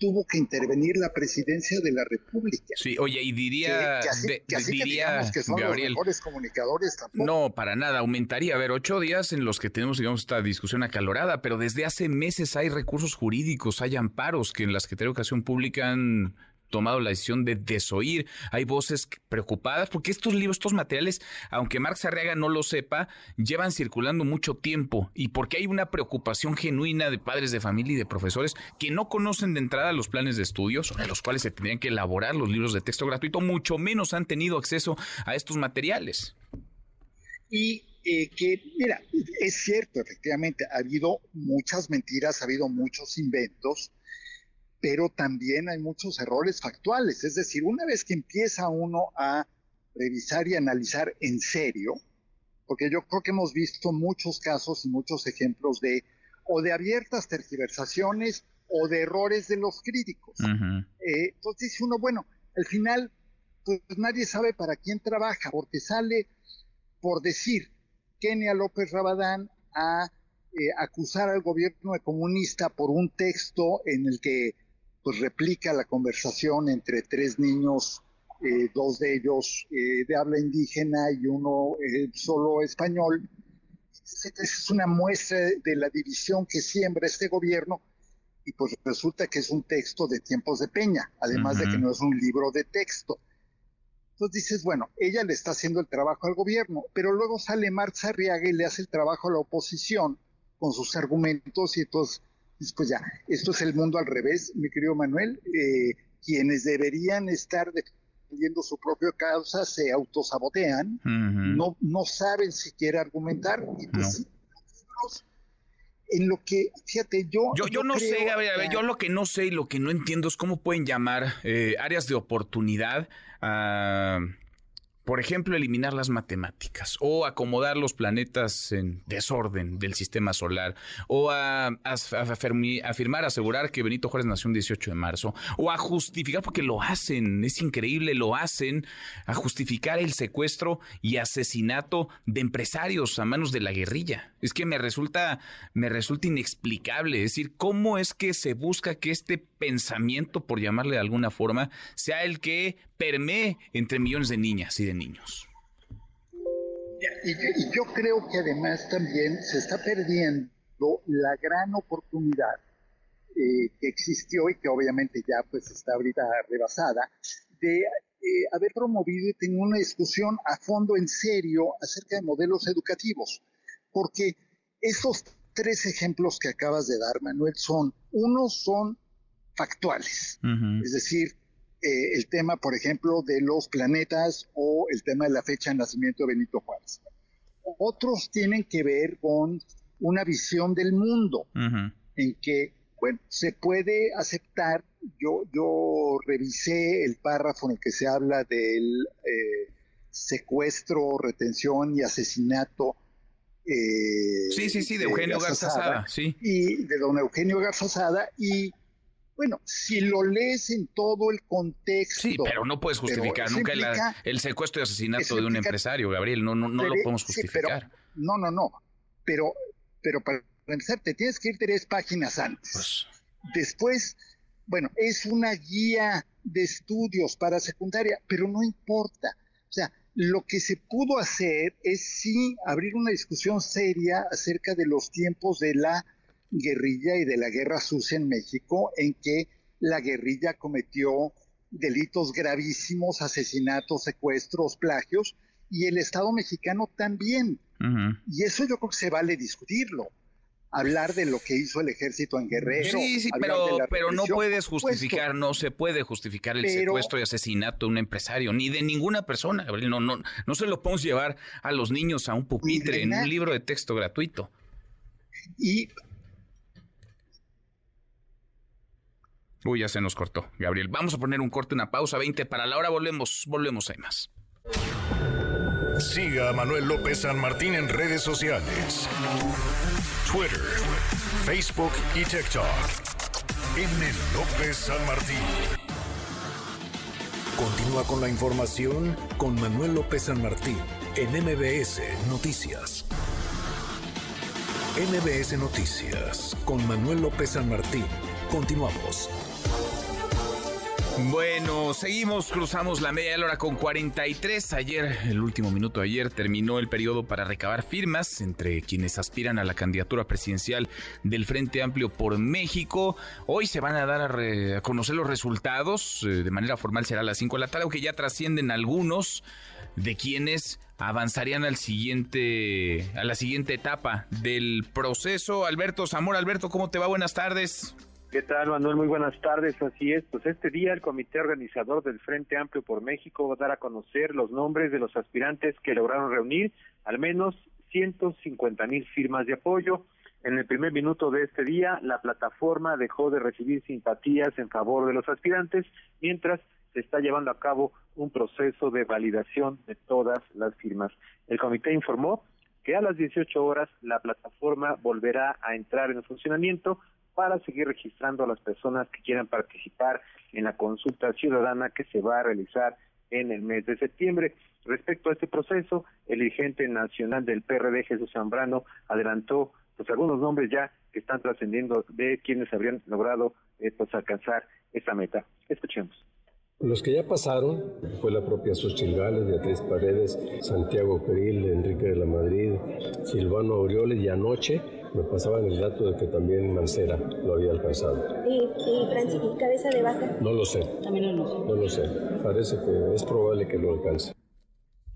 tuvo que intervenir la presidencia de la República.
Sí, oye, y diría,
que, diría que, son los mejores comunicadores tampoco.
No, para nada, aumentaría. A ver, ocho días en los que tenemos, digamos, esta discusión acalorada, pero desde hace meses hay recursos jurídicos, hay amparos que en la Secretaría de Educación Pública han tomado la decisión de desoír. Hay voces preocupadas porque estos libros, estos materiales, aunque Marx Arriaga no lo sepa, llevan circulando mucho tiempo y porque hay una preocupación genuina de padres de familia y de profesores que no conocen de entrada los planes de estudios en los cuales se tendrían que elaborar los libros de texto gratuito, mucho menos han tenido acceso a estos materiales.
Y eh, que, mira, es cierto, efectivamente, ha habido muchas mentiras, ha habido muchos inventos, pero también hay muchos errores factuales. Es decir, una vez que empieza uno a revisar y analizar en serio, porque yo creo que hemos visto muchos casos y muchos ejemplos de o de abiertas tergiversaciones o de errores de los críticos. Eh, entonces dice uno, bueno, al final, pues nadie sabe para quién trabaja, porque sale por decir Kenia López Rabadán a eh, acusar al gobierno de comunista por un texto en el que pues replica la conversación entre tres niños, eh, dos de ellos eh, de habla indígena y uno eh, solo español. Es una muestra de la división que siembra este gobierno y pues resulta que es un texto de tiempos de Peña, además de que no es un libro de texto. Entonces dices, bueno, ella le está haciendo el trabajo al gobierno, pero luego sale Marx Arriaga y le hace el trabajo a la oposición con sus argumentos y entonces pues ya, esto es el mundo al revés, mi querido Manuel. Eh, quienes deberían estar defendiendo su propia causa se autosabotean, no, no saben siquiera argumentar. Y pues, en lo que, fíjate, yo...
Yo, yo, no sé, a ver, yo lo que no sé y lo que no entiendo es cómo pueden llamar eh, áreas de oportunidad a por ejemplo, eliminar las matemáticas o acomodar los planetas en desorden del sistema solar o a, afirmar, asegurar que Benito Juárez nació el 18 de marzo o a justificar, porque lo hacen, es increíble, lo hacen, a justificar el secuestro y asesinato de empresarios a manos de la guerrilla. Es que me resulta, me resulta inexplicable, es decir, cómo es que se busca que este pensamiento, por llamarle de alguna forma, sea el que permee entre millones de niñas y de niños.
Y, yo creo que además también se está perdiendo la gran oportunidad eh, que existió y que obviamente ya pues está ahorita rebasada, de eh, haber promovido y tener una discusión a fondo en serio acerca de modelos educativos. Porque esos tres ejemplos que acabas de dar, Manuel, son, unos son factuales, es decir, eh, el tema, por ejemplo, de los planetas o el tema de la fecha de nacimiento de Benito Juárez. Otros tienen que ver con una visión del mundo, en que, bueno, se puede aceptar, yo, yo revisé el párrafo en el que se habla del eh, secuestro, retención y asesinato
eh, sí, sí, sí, de Eugenio Garzazada, sí.
Y de don Eugenio Garzazada, y bueno, si lo lees en todo el contexto.
Sí, pero no puedes justificar nunca el secuestro y asesinato de un empresario, Gabriel. No, no, no lo podemos justificar.
no, no, no. Pero, pero para empezar, te tienes que ir tres páginas antes. Pues. Después, bueno, es una guía de estudios para secundaria, pero no importa. O sea, lo que se pudo hacer es sí abrir una discusión seria acerca de los tiempos de la guerrilla y de la guerra sucia en México, en que la guerrilla cometió delitos gravísimos, asesinatos, secuestros, plagios, y el Estado mexicano también. Y eso yo creo que se vale discutirlo. Hablar de lo que hizo el ejército en Guerrero.
Sí, sí, pero, pero no puedes justificar, no se puede justificar el secuestro y asesinato de un empresario, ni de ninguna persona. No, no, no se lo podemos llevar a los niños a un pupitre en un libro de texto gratuito.
Y
Uy, ya se nos cortó, Gabriel. Vamos a poner un corte, una pausa, 20 para la hora. Volvemos, volvemos, hay más.
Siga a Manuel López San Martín en redes sociales. Twitter, Facebook y TikTok. El López San Martín. Continúa con la información con Manuel López San Martín en MBS Noticias. MBS Noticias con Manuel López San Martín. Continuamos.
Bueno, seguimos, cruzamos la media hora con 43. Ayer, el último minuto de ayer, terminó el periodo para recabar firmas entre quienes aspiran a la candidatura presidencial del Frente Amplio por México. Hoy se van a dar a, conocer los resultados. Eh, de manera formal será a las 5 de la tarde, aunque ya trascienden algunos de quienes avanzarían al siguiente, a la siguiente etapa del proceso. Alberto Zamora, Alberto, ¿cómo te va? Buenas tardes.
¿Qué tal, Manuel? Muy buenas tardes. Así es, pues este día el Comité Organizador del Frente Amplio por México va a dar a conocer los nombres de los aspirantes que lograron reunir al menos 150 mil firmas de apoyo. En el primer minuto de este día, la plataforma dejó de recibir simpatías en favor de los aspirantes, mientras se está llevando a cabo un proceso de validación de todas las firmas. El comité informó que a las 18 horas la plataforma volverá a entrar en funcionamiento para seguir registrando a las personas que quieran participar en la consulta ciudadana que se va a realizar en el mes de septiembre. Respecto a este proceso, el dirigente nacional del PRD, Jesús Zambrano, adelantó pues algunos nombres ya que están trascendiendo de quienes habrían logrado eh, pues alcanzar esa meta. Escuchemos.
Los que ya pasaron fue la propia Xochitl Gales, Beatriz Paredes, Santiago Peril, Enrique de la Madrid, Silvano Aureoles y anoche me pasaban el dato de que también Mancera lo había alcanzado.
¿Y, y Cabeza de Vaca?
No lo sé.
También no lo sé.
No lo sé. Parece que es probable que lo alcance.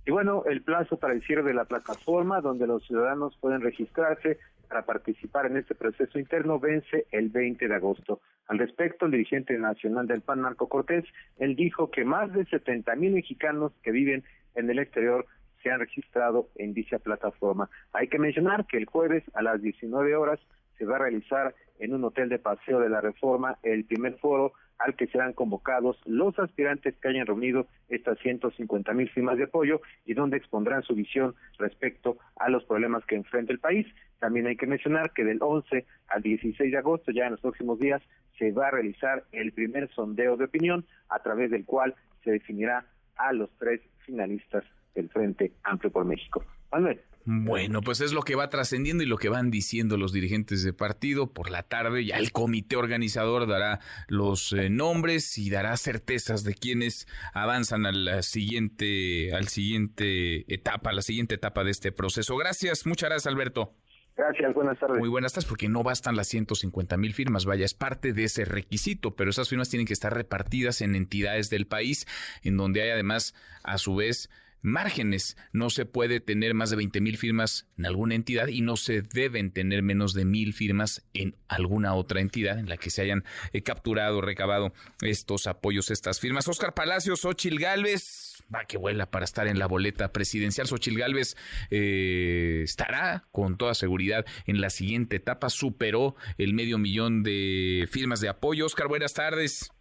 Y bueno, el plazo para el cierre de la plataforma donde los ciudadanos pueden registrarse para participar en este proceso interno vence el 20 de agosto. Al respecto, el dirigente nacional del PAN, Marco Cortés, él dijo que más de 70 mil mexicanos que viven en el exterior se han registrado en dicha plataforma. Hay que mencionar que el jueves a las 19 horas se va a realizar en un hotel de paseo de la Reforma el primer foro al que serán convocados los aspirantes que hayan reunido estas 150 mil firmas de apoyo y donde expondrán su visión respecto a los problemas que enfrenta el país. También hay que mencionar que del 11 al 16 de agosto, ya en los próximos días, se va a realizar el primer sondeo de opinión a través del cual se definirá a los tres finalistas del Frente Amplio por México. Manuel.
Bueno, pues es lo que va trascendiendo y lo que van diciendo los dirigentes de partido. Por la tarde ya el comité organizador dará los eh, nombres y dará certezas de quienes avanzan a la siguiente, al siguiente etapa, a la siguiente etapa de este proceso. Gracias, muchas gracias, Alberto.
Gracias, buenas tardes.
Muy buenas tardes, porque no bastan las 150 mil firmas, vaya, es parte de ese requisito, pero esas firmas tienen que estar repartidas en entidades del país, en donde hay además, a su vez, márgenes. No se puede tener más de 20 mil firmas en alguna entidad y no se deben tener menos de mil firmas en alguna otra entidad en la que se hayan eh, capturado, recabado estos apoyos, estas firmas. Oscar Palacios, Ochil Galvez, va que vuela para estar en la boleta presidencial. Xochil Galvez eh, estará con toda seguridad en la siguiente etapa. Superó el medio millón de firmas de apoyo. Oscar, buenas tardes.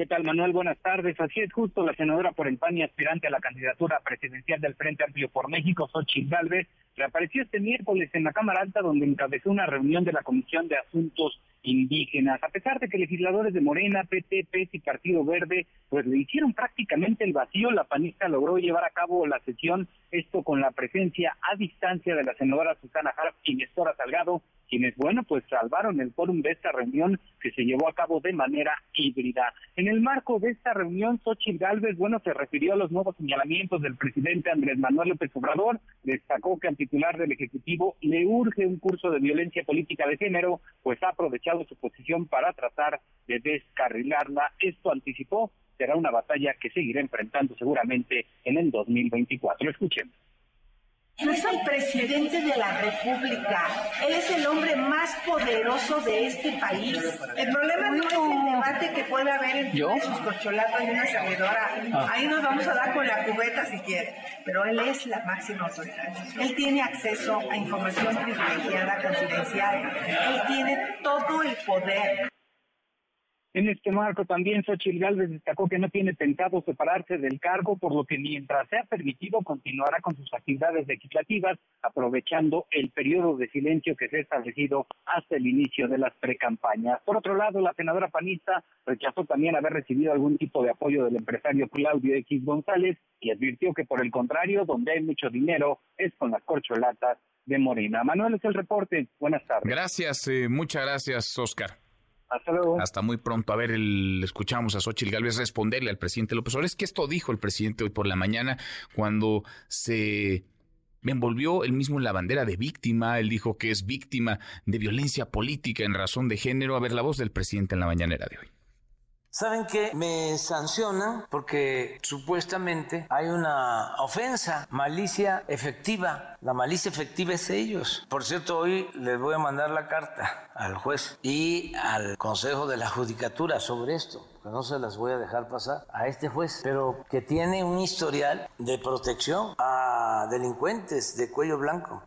¿Qué tal, Manuel? Buenas tardes. Así es justo la senadora por el PAN y aspirante a la candidatura presidencial del Frente Amplio por México, Xochitl Galvez, reapareció este miércoles en la Cámara Alta donde encabezó una reunión de la Comisión de Asuntos Indígenas. A pesar de que legisladores de Morena, PT, PES y Partido Verde pues le hicieron prácticamente el vacío, la panista logró llevar a cabo la sesión, esto con la presencia a distancia de la senadora Susana Harp y Nestora Salgado, quienes, bueno, pues salvaron el fórum de esta reunión que se llevó a cabo de manera híbrida. En el marco de esta reunión, Xochitl Gálvez, bueno, se refirió a los nuevos señalamientos del presidente Andrés Manuel López Obrador, destacó que titular del Ejecutivo le urge un curso de violencia política de género, pues ha aprovechado su posición para tratar de descarrilarla. Esto anticipó será una batalla que seguirá enfrentando seguramente en el 2024. Escuchemos.
Es el presidente de la República. Él es el hombre más poderoso de este país. El problema no es el debate que puede haber entre sus corcholatas y una servidora. Ah. Ahí nos vamos a dar con la cubeta si quiere. Pero él es la máxima autoridad. Él tiene acceso a información privilegiada, confidencial. Él tiene todo el poder.
En este marco también Xochitl Gálvez destacó que no tiene pensado separarse del cargo, por lo que mientras sea permitido continuará con sus actividades legislativas, aprovechando el periodo de silencio que se ha establecido hasta el inicio de las precampañas. Por otro lado, la senadora panista rechazó también haber recibido algún tipo de apoyo del empresario Claudio X González y advirtió que por el contrario, donde hay mucho dinero es con las corcholatas de Morena. Manuel es el reporte. Buenas tardes.
Gracias, eh, muchas gracias, Oscar.
Hasta luego.
Hasta muy pronto. A ver, el, escuchamos a Xochitl Gálvez responderle al presidente López Obrador. Es que esto dijo el presidente hoy por la mañana cuando se envolvió él mismo en la bandera de víctima. Él dijo que es víctima de violencia política en razón de género. A ver, la voz del presidente en la mañanera de hoy.
¿Saben qué? Me sancionan porque supuestamente hay una ofensa, malicia efectiva. La malicia efectiva es ellos. Por cierto, hoy les voy a mandar la carta al juez y al Consejo de la Judicatura sobre esto que no se las voy a dejar pasar a este juez, pero que tiene un historial de protección a delincuentes de cuello blanco.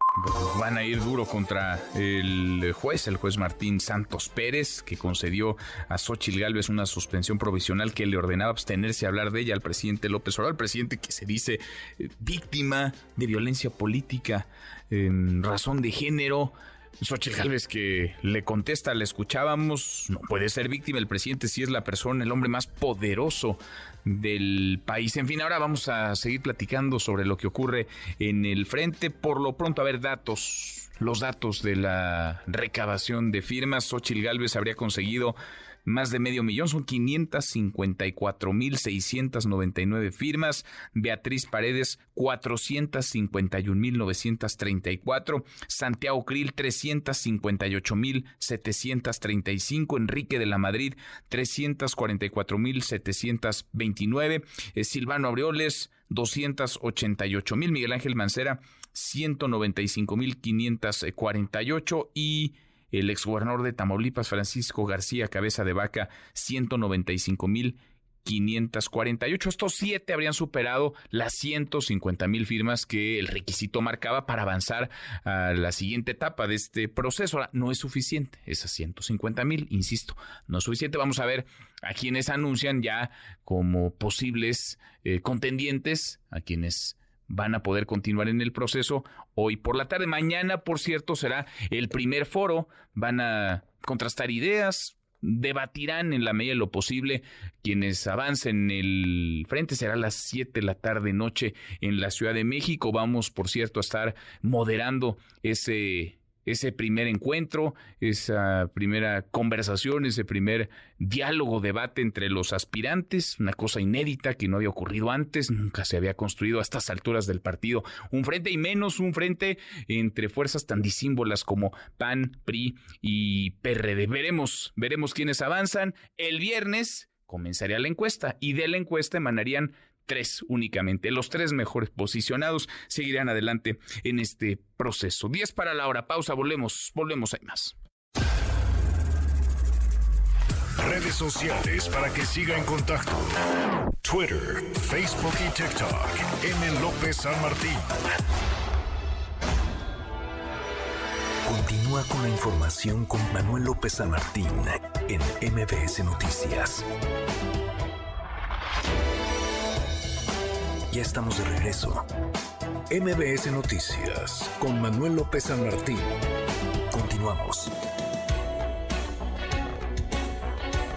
Van a ir duro contra el juez, el juez Martín Santos Pérez, que concedió a Xochitl Gálvez una suspensión provisional que le ordenaba abstenerse a hablar de ella al presidente López Obrador, el presidente que se dice eh, víctima de violencia política en razón de género. Xochitl Gálvez que le contesta, le escuchábamos, no puede ser víctima el presidente si es la persona, el hombre más poderoso del país. En fin, ahora vamos a seguir platicando sobre lo que ocurre en el frente. Por lo pronto, a ver datos, los datos de la recabación de firmas. Xochitl Gálvez habría conseguido más de medio millón, son 554.699 firmas. Beatriz Paredes, 451.934. Santiago Krill, 358.735. Enrique de la Madrid, 344.729. Eh, Silvano Aureoles, 288.000. Miguel Ángel Mancera, 195.548. Y el exgobernador de Tamaulipas, Francisco García Cabeza de Vaca, 195 mil 548. Estos siete habrían superado las 150 mil firmas que el requisito marcaba para avanzar a la siguiente etapa de este proceso. Ahora, no es suficiente, esas 150 mil, insisto, no es suficiente. Vamos a ver a quienes anuncian ya como posibles eh, contendientes, a quienes van a poder continuar en el proceso hoy por la tarde. Mañana, por cierto, será el primer foro. Van a contrastar ideas, debatirán en la medida de lo posible quienes avancen en el frente. Será a las 7 de la tarde noche en la Ciudad de México. Vamos, por cierto, a estar moderando ese ese primer encuentro, esa primera conversación, ese primer diálogo, debate entre los aspirantes, una cosa inédita que no había ocurrido antes, nunca se había construido a estas alturas del partido un frente y menos un frente entre fuerzas tan disímbolas como PAN, PRI y PRD. Veremos, veremos quiénes avanzan. El viernes comenzaría la encuesta y de la encuesta emanarían tres únicamente. Los tres mejores posicionados seguirán adelante en este proceso. Diez para la hora. Pausa. Volvemos. Volvemos. Hay más.
Redes sociales para que siga en contacto: Twitter, Facebook y TikTok. M. López San Martín. Continúa con la información con Manuel López San Martín en MBS Noticias. Ya estamos de regreso. MBS Noticias con Manuel López San Martín. Continuamos.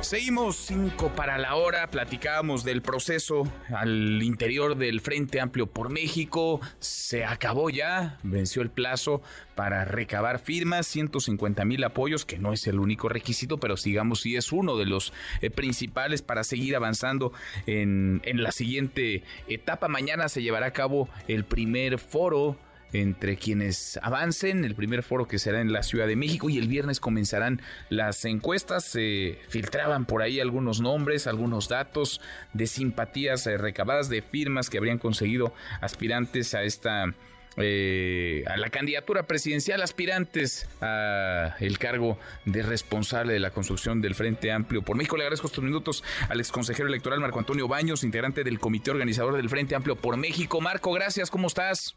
Seguimos cinco para la hora, platicábamos del proceso al interior del Frente Amplio por México, se acabó ya, venció el plazo para recabar firmas, 150 mil apoyos, que no es el único requisito, pero sigamos si es uno de los eh, principales para seguir avanzando en, en la siguiente etapa. Mañana se llevará a cabo el primer foro entre quienes avancen, el primer foro que será en la Ciudad de México y el viernes comenzarán las encuestas, se filtraban por ahí algunos nombres, algunos datos de simpatías eh, recabadas, de firmas que habrían conseguido aspirantes a esta... Eh, a la candidatura presidencial, aspirantes a el cargo de responsable de la construcción del Frente Amplio por México. Le agradezco estos minutos al exconsejero electoral Marco Antonio Baños, integrante del comité organizador del Frente Amplio por México. Marco, gracias, ¿cómo estás?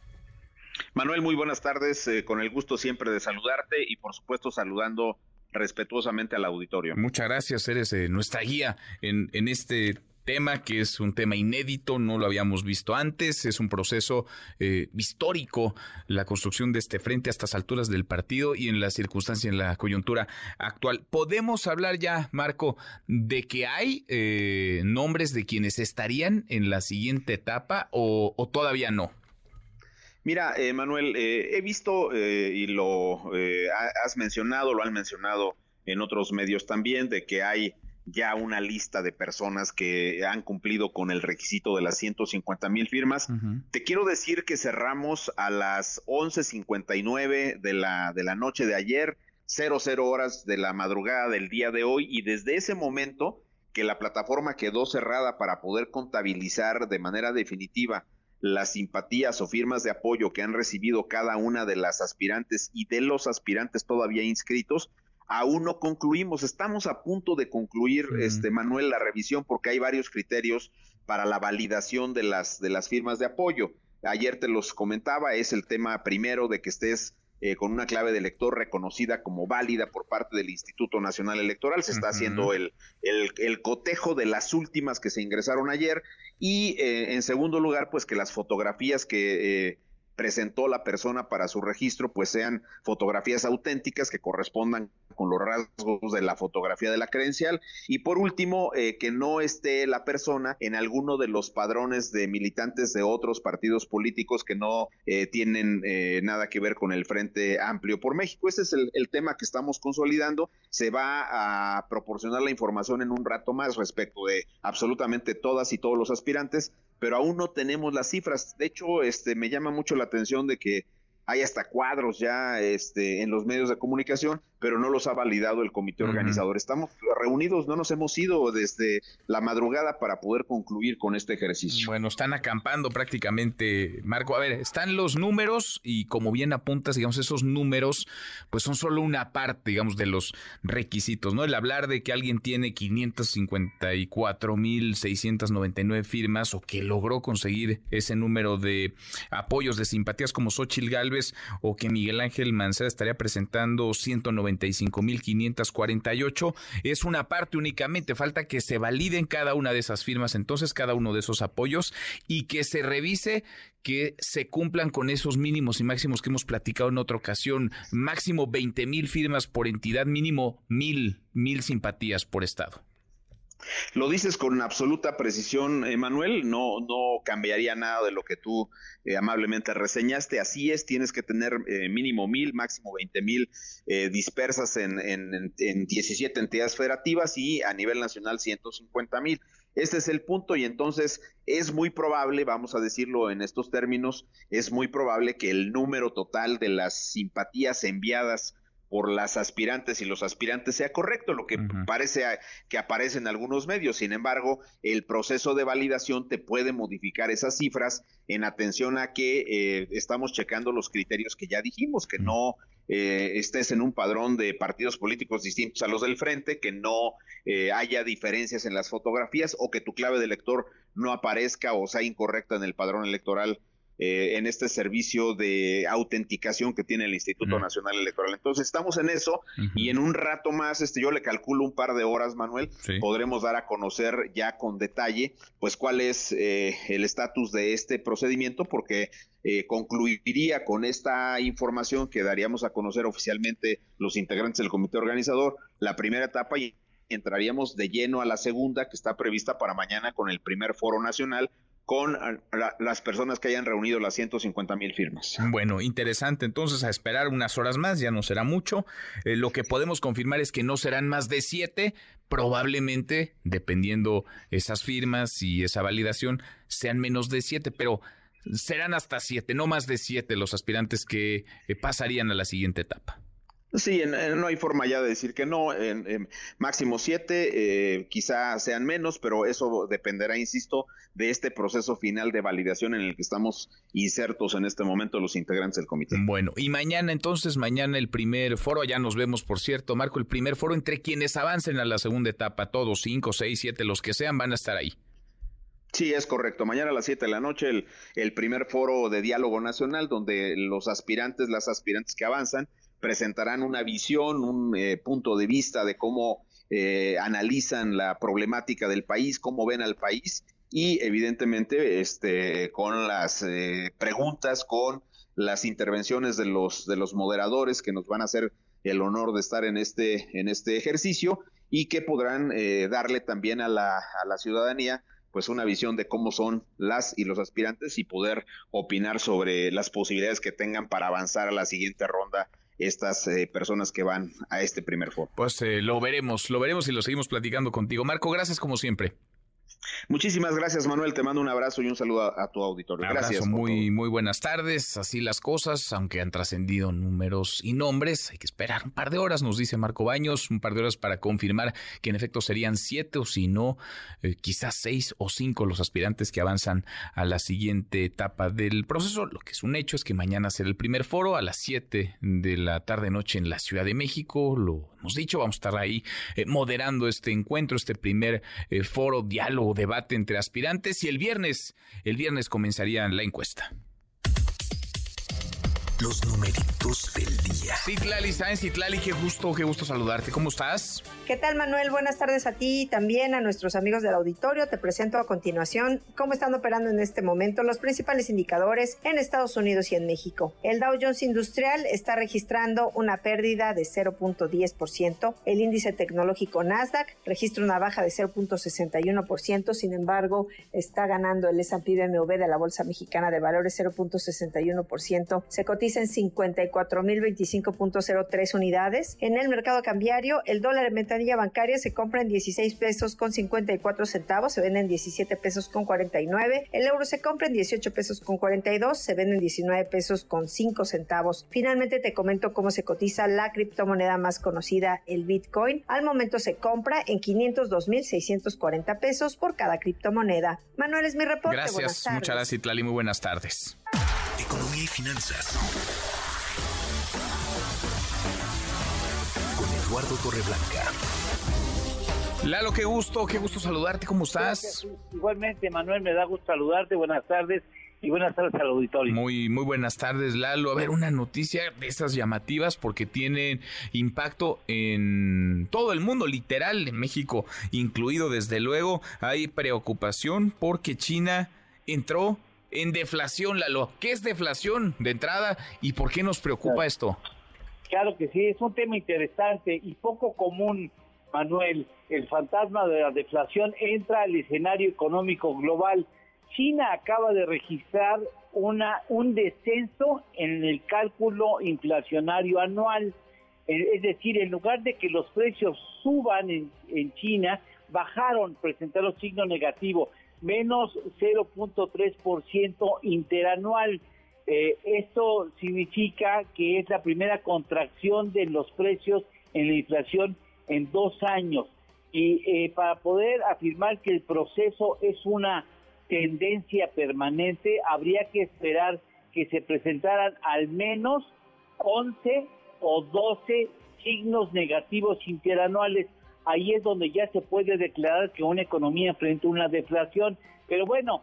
Manuel, muy buenas tardes, eh, con el gusto siempre de saludarte y por supuesto saludando respetuosamente al auditorio.
Muchas gracias, eres eh, nuestra guía en, este tema que es un tema inédito, no lo habíamos visto antes, es un proceso eh, histórico la construcción de este frente a estas alturas del partido y en la circunstancia, en la coyuntura actual. ¿Podemos hablar ya, Marco, de que hay nombres de quienes estarían en la siguiente etapa o todavía no?
Mira, eh, Manuel, eh, he visto eh, y lo has mencionado, lo han mencionado en otros medios también, de que hay ya una lista de personas que han cumplido con el requisito de las 150 mil firmas. Te quiero decir que cerramos a las 11.59 de la, de la noche de ayer, 00 horas de la madrugada del día de hoy, y desde ese momento que la plataforma quedó cerrada para poder contabilizar de manera definitiva las simpatías o firmas de apoyo que han recibido cada una de las aspirantes y de los aspirantes todavía inscritos, aún no concluimos. Estamos a punto de concluir, este Manuel, la revisión porque hay varios criterios para la validación de las de las firmas de apoyo. Ayer te los comentaba, es el tema primero de que estés eh, con una clave de elector reconocida como válida por parte del Instituto Nacional Electoral. Se está haciendo el, el, cotejo de las últimas que se ingresaron ayer y eh, en segundo lugar, pues que las fotografías que eh, presentó la persona para su registro, pues sean fotografías auténticas que correspondan con los rasgos de la fotografía de la credencial. Y por último, eh, que no esté la persona en alguno de los padrones de militantes de otros partidos políticos que no eh, tienen eh, nada que ver con el Frente Amplio por México. Ese es el, el tema que estamos consolidando. Se va a proporcionar la información en un rato más respecto de absolutamente todas y todos los aspirantes pero aún no tenemos las cifras. De hecho, este me llama mucho la atención de que hay hasta cuadros ya este, en los medios de comunicación, pero no los ha validado el comité organizador. Estamos reunidos, no nos hemos ido desde la madrugada para poder concluir con este ejercicio.
Bueno, están acampando prácticamente, Marco. A ver, están los números y como bien apuntas, digamos, esos números, pues son solo una parte, digamos, de los requisitos, ¿no? El hablar de que alguien tiene 554.699 firmas o que logró conseguir ese número de apoyos, de simpatías como Xochitl Galvez, o que Miguel Ángel Mancera estaría presentando 195.548. Es una parte únicamente, falta que se validen cada una de esas firmas, entonces cada uno de esos apoyos y que se revise que se cumplan con esos mínimos y máximos que hemos platicado en otra ocasión. Máximo 20 mil firmas por entidad, mínimo mil, mil simpatías por estado.
Lo dices con absoluta precisión, Emanuel, no, no cambiaría nada de lo que tú eh, amablemente reseñaste. Así es, tienes que tener eh, mínimo mil, máximo veinte mil eh, dispersas en, en, en 17 entidades federativas y a nivel nacional 150 mil. Este es el punto y entonces es muy probable, vamos a decirlo en estos términos, es muy probable que el número total de las simpatías enviadas por las aspirantes y los aspirantes sea correcto, lo que parece que aparece en algunos medios. Sin embargo, el proceso de validación te puede modificar esas cifras en atención a que eh, estamos checando los criterios que ya dijimos, que no eh, estés en un padrón de partidos políticos distintos a los del frente, que no eh, haya diferencias en las fotografías o que tu clave de elector no aparezca o sea incorrecta en el padrón electoral eh, en este servicio de autenticación que tiene el Instituto Nacional Electoral. Entonces estamos en eso y en un rato más, este, yo le calculo un par de horas, Manuel, podremos dar a conocer ya con detalle, pues cuál es eh, el estatus de este procedimiento, porque eh, concluiría con esta información que daríamos a conocer oficialmente los integrantes del comité organizador la primera etapa y entraríamos de lleno a la segunda que está prevista para mañana con el primer foro nacional con las personas que hayan reunido las 150 mil firmas.
Bueno, interesante. Entonces, a esperar unas horas más, ya no será mucho. Eh, lo que podemos confirmar es que no serán más de siete. Probablemente, dependiendo esas firmas y esa validación, sean menos de siete, pero serán hasta siete, no más de siete los aspirantes que eh, pasarían a la siguiente etapa.
Sí, no hay forma ya de decir que no. En, máximo siete, eh, quizá sean menos, pero eso dependerá, insisto, de este proceso final de validación en el que estamos insertos en este momento los integrantes del comité.
Bueno, y mañana entonces, mañana el primer foro, ya nos vemos, por cierto, Marco, el primer foro entre quienes avancen a la segunda etapa, todos cinco, seis, siete, los que sean, van a estar ahí.
Sí, es correcto. Mañana a las 7 de la noche el, el, primer foro de diálogo nacional donde los aspirantes, las aspirantes que avanzan, presentarán una visión, un eh, punto de vista de cómo eh, analizan la problemática del país, cómo ven al país y evidentemente este, con las eh, preguntas, con las intervenciones de los, de los moderadores que nos van a hacer el honor de estar en este, en este ejercicio y que podrán darle también a la, a la ciudadanía pues una visión de cómo son las y los aspirantes y poder opinar sobre las posibilidades que tengan para avanzar a la siguiente ronda estas eh, personas que van a este primer foro.
Pues eh, lo veremos, lo veremos y lo seguimos platicando contigo. Marco, gracias como siempre.
Muchísimas gracias, Manuel. Te mando un abrazo y un saludo a, tu auditorio. gracias.
Muy, muy buenas tardes. Así las cosas, aunque han trascendido números y nombres, hay que esperar un par de horas, nos dice Marco Baños, un par de horas para confirmar que en efecto serían siete o si no, eh, quizás seis o cinco los aspirantes que avanzan a la siguiente etapa del proceso. Lo que es un hecho es que mañana será el primer foro a las siete de la tarde-noche en la Ciudad de México. Lo hemos dicho, vamos a estar ahí eh, moderando este encuentro, este primer eh, foro, diálogo, debate entre aspirantes y el viernes, el viernes comenzaría la encuesta.
Los numeritos del día.
Citlali Sáenz, Citlali, qué gusto, qué gusto saludarte. ¿Cómo estás?
¿Qué tal, Manuel? Buenas tardes a ti y también a nuestros amigos del auditorio. Te presento a continuación cómo están operando en este momento los principales indicadores en Estados Unidos y en México. El Dow Jones Industrial está registrando una pérdida de 0.10%. El índice tecnológico Nasdaq registra una baja de 0.61%. Sin embargo, está ganando el S&P BMW de la Bolsa Mexicana de Valores 0.61%. Se cotiza en 54.025.03 unidades. En el mercado cambiario, el dólar en ventanilla bancaria se compra en 16 pesos con 54 centavos, se vende en 17 pesos con 49. El euro se compra en 18 pesos con 42, se vende en 19 pesos con 5 centavos. Finalmente te comento cómo se cotiza la criptomoneda más conocida, el Bitcoin. Al momento se compra en 502.640 pesos por cada criptomoneda. Manuel es mi reporte.
Gracias, muchas gracias, Itlali. Muy buenas tardes.
Economía y finanzas. Con Eduardo Torreblanca.
Lalo, qué gusto, qué gusto saludarte, ¿cómo estás?
Igualmente, Manuel, me da gusto saludarte, buenas tardes y buenas tardes al auditorio.
Muy, muy buenas tardes, Lalo. A ver, una noticia de esas llamativas porque tienen impacto en todo el mundo, literal, en México incluido, desde luego. Hay preocupación porque China entró en deflación, Lalo. ¿Qué es deflación de entrada y por qué nos preocupa esto?
Claro que sí, es un tema interesante y poco común, Manuel. El fantasma de la deflación entra al escenario económico global. China acaba de registrar una, un descenso en el cálculo inflacionario anual. Es decir, en lugar de que los precios suban en, en China, bajaron, presentaron signo negativo menos 0.3% interanual. Eh, esto significa que es la primera contracción de los precios en la inflación en dos años. Y eh, para poder afirmar que el proceso es una tendencia permanente, habría que esperar que se presentaran al menos 11 o 12 signos negativos interanuales ahí es donde ya se puede declarar que una economía enfrenta una deflación. Pero bueno,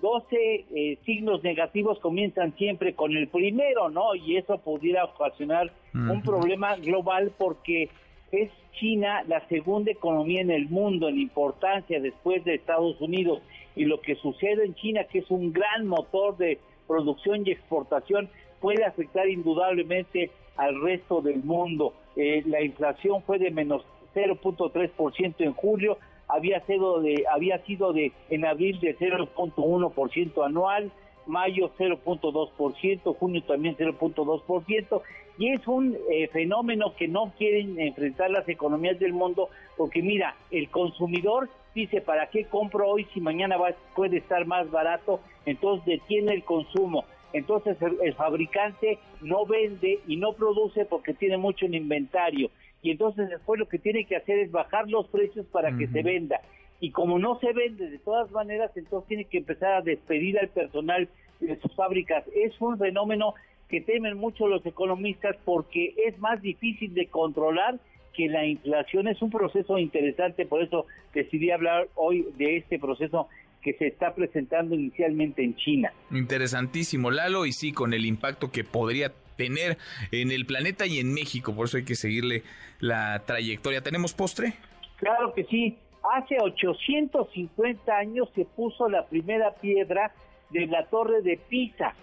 12 eh, signos negativos comienzan siempre con el primero, ¿no? Y eso pudiera ocasionar un problema global porque es China la segunda economía en el mundo en importancia después de Estados Unidos. Y lo que sucede en China, que es un gran motor de producción y exportación, puede afectar indudablemente al resto del mundo. Eh, la inflación fue de menos 0.3% en julio, había sido de había sido de en abril de 0.1% anual, mayo 0.2%, junio también 0.2%, y es un eh, fenómeno que no quieren enfrentar las economías del mundo, porque mira, el consumidor dice, ¿para qué compro hoy si mañana va, puede estar más barato? Entonces detiene el consumo. Entonces el, fabricante no vende y no produce porque tiene mucho en inventario. Y entonces después lo que tiene que hacer es bajar los precios para que se venda. Y como no se vende de todas maneras, entonces tiene que empezar a despedir al personal de sus fábricas. Es un fenómeno que temen mucho los economistas porque es más difícil de controlar que la inflación. Es un proceso interesante, por eso decidí hablar hoy de este proceso que se está presentando inicialmente en China.
Interesantísimo, Lalo, y sí, con el impacto que podría tener en el planeta y en México, por eso hay que seguirle la trayectoria. ¿Tenemos postre?
Claro que sí. Hace 850 años se puso la primera piedra de la torre de Pisa,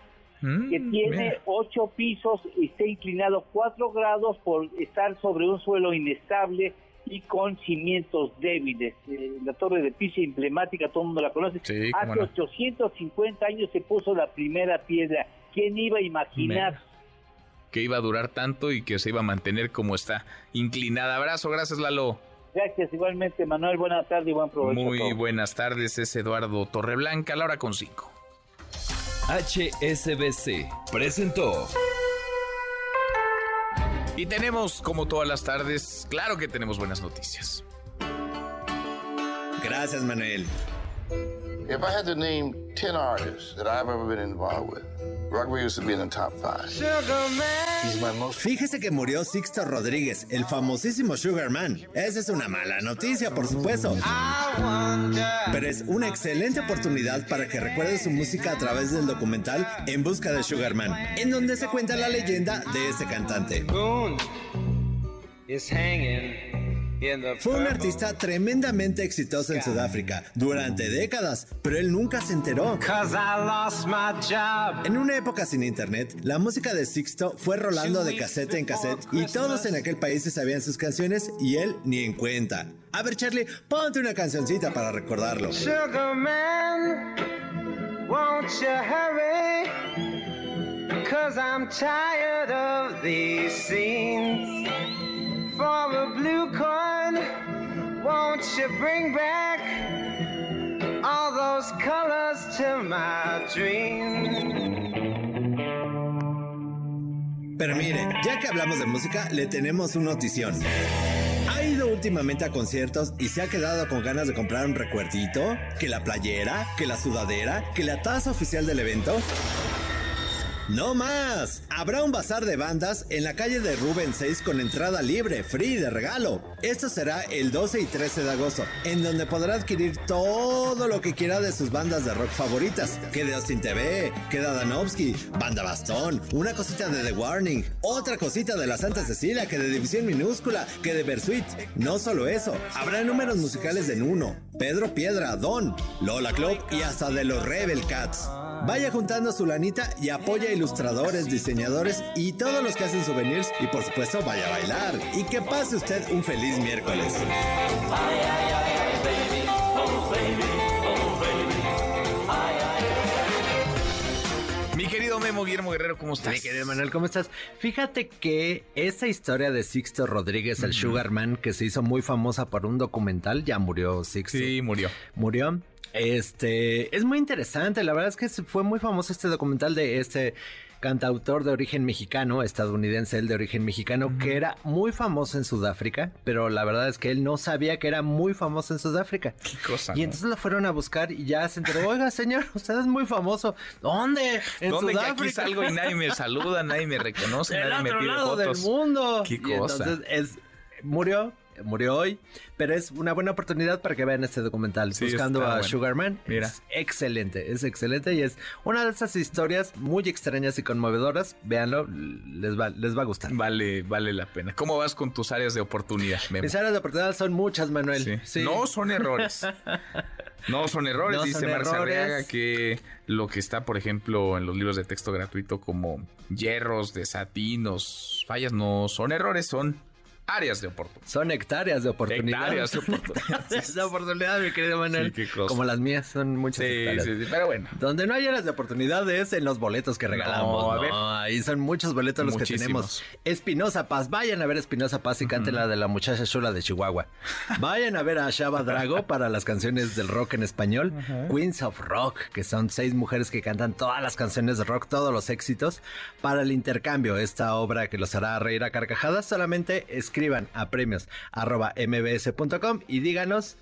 mm, que tiene ocho pisos y está inclinado cuatro grados por estar sobre un suelo inestable y con cimientos débiles. Eh, la torre de Pisa emblemática, todo el mundo la conoce. Hace 850 años se puso la primera piedra. ¿Quién iba a imaginar?
Que iba a durar tanto y que se iba a mantener como está, inclinada. Abrazo, gracias Lalo.
Gracias, igualmente, Manuel. Buenas tardes y buen provecho.
Muy buenas tardes, es Eduardo Torreblanca, la hora con cinco.
HSBC presentó.
Y tenemos, como todas las tardes, claro que tenemos buenas noticias.
Gracias, Manuel. If I had to name 10 artists that I've ever been involved with, Fíjese que murió Sixto Rodríguez, el famosísimo Sugar Man. Esa es una mala noticia, por supuesto. Pero es una excelente oportunidad para que recuerde su música a través del documental En Busca de Sugar Man, en donde se cuenta la leyenda de este cantante. Fue un artista tremendamente exitoso en Sudáfrica durante décadas, pero él nunca se enteró. En una época sin internet, la música de Sixto fue rolando de cassette en cassette y todos en aquel país se sabían sus canciones y él ni en cuenta. A ver, Charlie, ponte una cancioncita para recordarlo. Cause I'm tired of these scenes. Pero mire, ya que hablamos de música, le tenemos una notición. ¿Ha ido últimamente a conciertos y se ha quedado con ganas de comprar un recuerdito? ¿Que la playera? ¿Que la sudadera? ¿Que la taza oficial del evento? No más. Habrá un bazar de bandas en la calle de Rubén 6 con entrada libre, free de regalo. Esto será el 12 y 13 de agosto, en donde podrá adquirir todo lo que quiera de sus bandas de rock favoritas. Que de Austin TV, que de Adanovsky, Banda Bastón, una cosita de The Warning, otra cosita de la Santa Cecilia, que de División Minúscula, que de Bersuit. No solo eso, habrá números musicales de Nuno, Pedro Piedra, Don, Lola Club y hasta de los Rebel Cats. Vaya juntando su lanita y apoya a ilustradores, diseñadores y todos los que hacen souvenirs y por supuesto vaya a bailar. Y que pase usted un feliz miércoles.
Mi querido Memo Guillermo Guerrero, ¿cómo estás?
Mi querido Manuel, ¿cómo estás? Fíjate que esa historia de Sixto Rodríguez, el Sugarman, que se hizo muy famosa por un documental, ya murió Sixto.
Sí, murió.
Murió. Este, es muy interesante, la verdad es que fue muy famoso este documental de este cantautor de origen mexicano, estadounidense, él de origen mexicano, que era muy famoso en Sudáfrica, pero la verdad es que él no sabía que era muy famoso en Sudáfrica.
Qué cosa.
Y entonces lo fueron a buscar y ya se enteró, oiga, señor, usted es muy famoso. ¿Dónde?
En ¿Dónde Sudáfrica. que aquí salgo y nadie me saluda, nadie me reconoce, nadie me pide lado
del mundo.
Qué cosa.
entonces es, murió murió hoy, pero es una buena oportunidad para que vean este documental, buscando a Sugarman. Mira. Es excelente, es excelente y es una de esas historias muy extrañas y conmovedoras. Véanlo, les va, les va a gustar.
Vale, vale la pena. ¿Cómo vas con tus áreas de oportunidad?
Mis áreas de oportunidad son muchas, Manuel.
No son errores. No son errores, dice Marcia que lo que está, por ejemplo, en los libros de texto gratuito como hierros, desatinos, fallas, no son errores, son áreas de oportunidad.
Son hectáreas de oportunidad.
Hectáreas de oportunidad.
de oportunidad, mi querido Manuel. Como las mías, son muchas
sí,
hectáreas.
Sí, sí, pero bueno.
Donde no hay áreas de oportunidad es en los boletos que regalamos. No, a ver. ahí son muchos boletos los que tenemos. Espinosa Paz, vayan a ver Espinosa Paz y cante la de la muchacha chula de Chihuahua. Vayan a ver a Shaba Drago para las canciones del rock en español. Queens of Rock, que son seis mujeres que cantan todas las canciones de rock, todos los éxitos. Para el intercambio, esta obra que los hará reír a carcajadas, solamente escriban a premios arroba mbs.com y díganos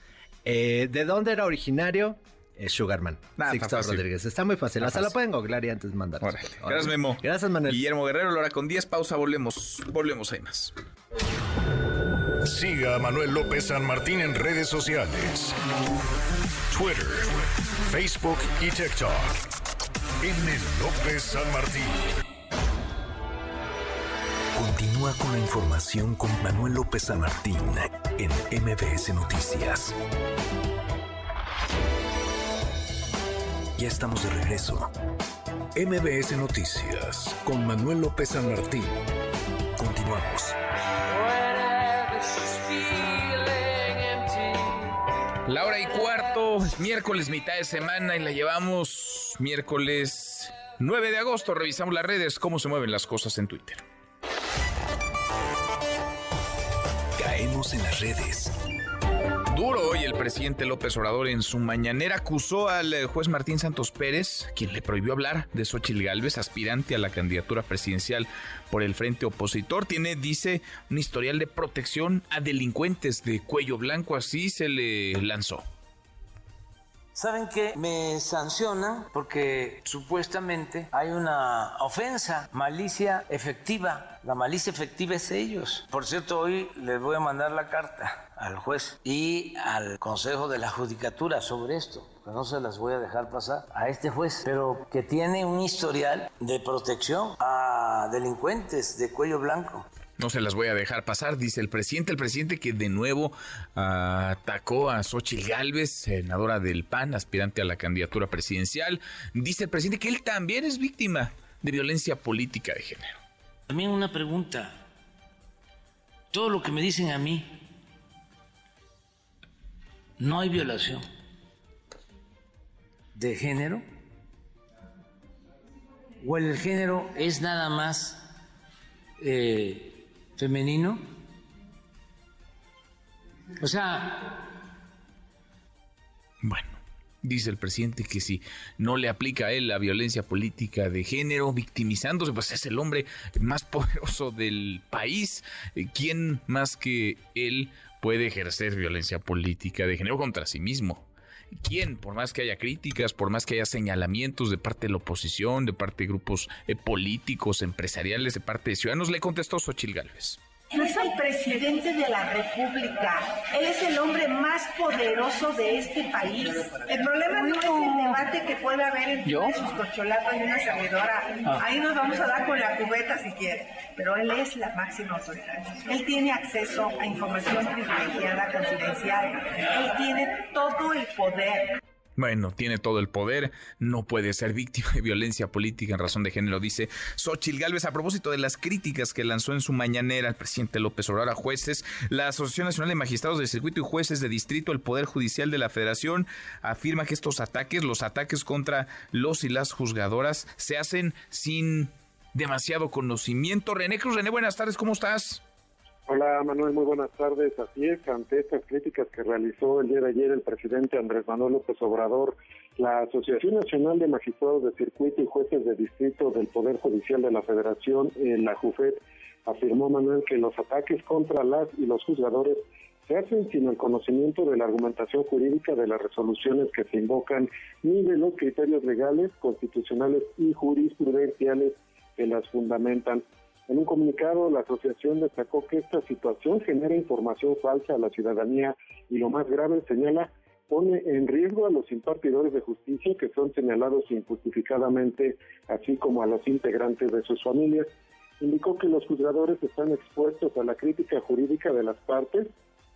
eh, de dónde era originario eh, Sugarman. Sixto Rodríguez. Está muy fácil. Hasta lo pueden googlear y antes mandar.
Gracias, Memo.
Gracias, Manuel.
Guillermo Guerrero, Lora con 10. Pausa, volvemos. Volvemos, hay más.
Siga a Manuel López San Martín en redes sociales. Twitter, Facebook y TikTok. En el López San Martín. Continúa con la información con Manuel López San Martín en MBS Noticias. Ya estamos de regreso. MBS Noticias con Manuel López San Martín. Continuamos.
La hora y cuarto, es miércoles, mitad de semana y la llevamos miércoles 9 de agosto. Revisamos las redes, cómo se mueven las cosas en Twitter.
En las redes.
Duro hoy el presidente López Obrador en su mañanera acusó al eh, juez Martín Santos Pérez, quien le prohibió hablar de Xochitl Gálvez, aspirante a la candidatura presidencial por el frente opositor. Tiene, dice, un historial de protección a delincuentes de cuello blanco, así se le lanzó.
¿Saben qué? Me sancionan porque supuestamente hay una ofensa, malicia efectiva. La malicia efectiva es ellos. Por cierto, hoy les voy a mandar la carta al juez y al Consejo de la Judicatura sobre esto. Que no se las voy a dejar pasar a este juez, pero que tiene un historial de protección a delincuentes de cuello blanco.
No se las voy a dejar pasar, dice el presidente. El presidente que de nuevo atacó a Xochitl Gálvez, senadora del PAN, aspirante a la candidatura presidencial. Dice el presidente que él también es víctima de violencia política de género.
También una pregunta. Todo lo que me dicen a mí, no hay violación de género. ¿O el género es nada más eh, femenino? O sea...
Bueno, dice el presidente que si no le aplica a él la violencia política de género, victimizándose, pues es el hombre más poderoso del país. ¿Quién más que él puede ejercer violencia política de género contra sí mismo? ¿Quién? Por más que haya críticas, por más que haya señalamientos de parte de la oposición, de parte de grupos eh, políticos, empresariales, de parte de ciudadanos, le contestó Xochil Gálvez.
Es el presidente de la República. Él es el hombre más poderoso de este país. El problema no, es el debate que puede haber entre sus corcholatas y una servidora. Ah. Ahí nos vamos a dar con la cubeta si quiere. Pero él es la máxima autoridad. Él tiene acceso a información privilegiada, confidencial. Él tiene todo el poder.
Bueno, tiene todo el poder, no puede ser víctima de violencia política en razón de género, dice Xochil Gálvez. A propósito de las críticas que lanzó en su mañanera el presidente López Obrador a jueces, la Asociación Nacional de Magistrados de Circuito y Jueces de Distrito, el Poder Judicial de la Federación, afirma que estos ataques, los ataques contra los y las juzgadoras, se hacen sin demasiado conocimiento. René Cruz, René, buenas tardes, ¿cómo estás?
Hola Manuel, muy buenas tardes. Así es, ante estas críticas que realizó el día de ayer el presidente Andrés Manuel López Obrador, la Asociación Nacional de Magistrados de Circuito y Jueces de Distrito del Poder Judicial de la Federación, eh, la JUFED, afirmó Manuel que los ataques contra las y los juzgadores se hacen sin el conocimiento de la argumentación jurídica de las resoluciones que se invocan ni de los criterios legales, constitucionales y jurisprudenciales que las fundamentan. En un comunicado, la asociación destacó que esta situación genera información falsa a la ciudadanía y lo más grave, señala, pone en riesgo a los impartidores de justicia que son señalados injustificadamente, así como a los integrantes de sus familias. Indicó que los juzgadores están expuestos a la crítica jurídica de las partes,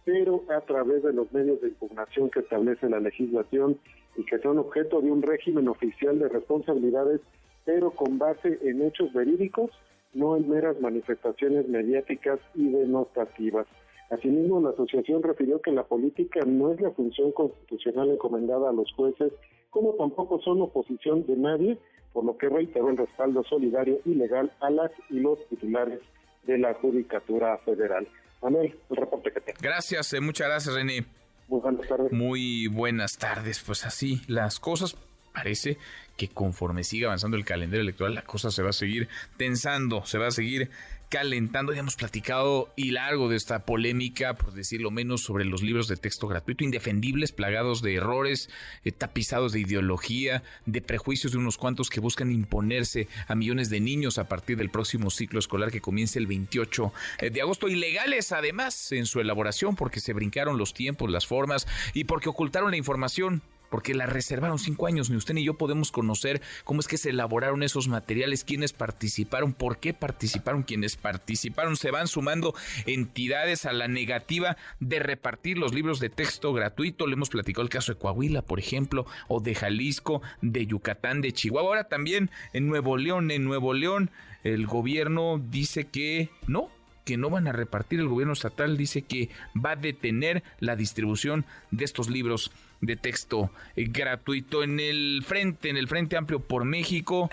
pero a través de los medios de impugnación que establece la legislación y que son objeto de un régimen oficial de responsabilidades, pero con base en hechos verídicos
no en meras manifestaciones mediáticas y denotativas. Asimismo, la asociación refirió que la política no es la función constitucional encomendada a los jueces, como tampoco son oposición de nadie, por lo que reiteró el respaldo solidario y legal a las y los titulares de la Judicatura Federal. Manuel, el reporte que tengo.
Gracias, eh, muchas gracias, René.
Muy buenas tardes.
Muy buenas tardes. Pues así las cosas parece que conforme siga avanzando el calendario electoral, la cosa se va a seguir tensando, se va a seguir calentando. Ya hemos platicado y largo de esta polémica, por decirlo menos, sobre los libros de texto gratuito, indefendibles, plagados de errores, eh, tapizados de ideología, de prejuicios de unos cuantos que buscan imponerse a millones de niños a partir del próximo ciclo escolar que comienza el 28 eh, de agosto. Ilegales, además, en su elaboración, porque se brincaron los tiempos, las formas y porque ocultaron la información porque la reservaron cinco años. Ni usted ni yo podemos conocer cómo es que se elaboraron esos materiales, quiénes participaron, por qué participaron, quienes participaron. Se van sumando entidades a la negativa de repartir los libros de texto gratuito. Le hemos platicado el caso de Coahuila, por ejemplo, o de Jalisco, de Yucatán, de Chihuahua. Ahora también en Nuevo León, en Nuevo León, el gobierno dice que no, que no van a repartir, el gobierno estatal dice que va a detener la distribución de estos libros de texto eh, gratuito en el frente, en el Frente Amplio por México.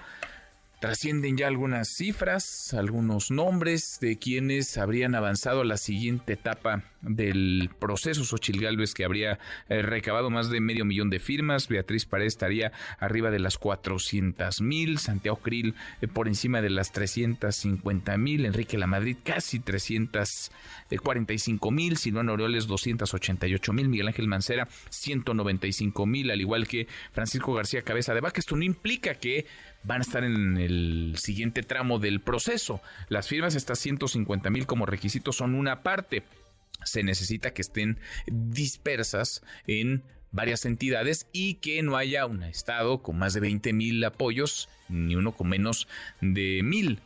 Trascienden ya algunas cifras, algunos nombres de quienes habrían avanzado a la siguiente etapa del proceso. Xochil que habría eh, recabado más de medio millón de firmas. Beatriz Paredes estaría arriba de las 400 mil. Santiago Krill eh, por encima de las 350 mil. Enrique Lamadrid casi 345 mil. Silvano Aureoles 288 mil. Miguel Ángel Mancera 195 mil. Al igual que Francisco García Cabeza de Vaca. Esto no implica que van a estar en el siguiente tramo del proceso. Las firmas, estas 150 mil como requisito, son una parte. Se necesita que estén dispersas en varias entidades y que no haya un estado con más de 20 mil apoyos, ni uno con menos de mil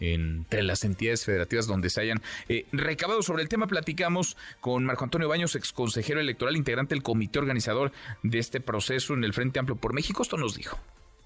entre las entidades federativas donde se hayan eh, recabado. Sobre el tema platicamos con Marco Antonio Baños, ex consejero electoral, integrante del comité organizador de este proceso en el Frente Amplio por México. Esto nos dijo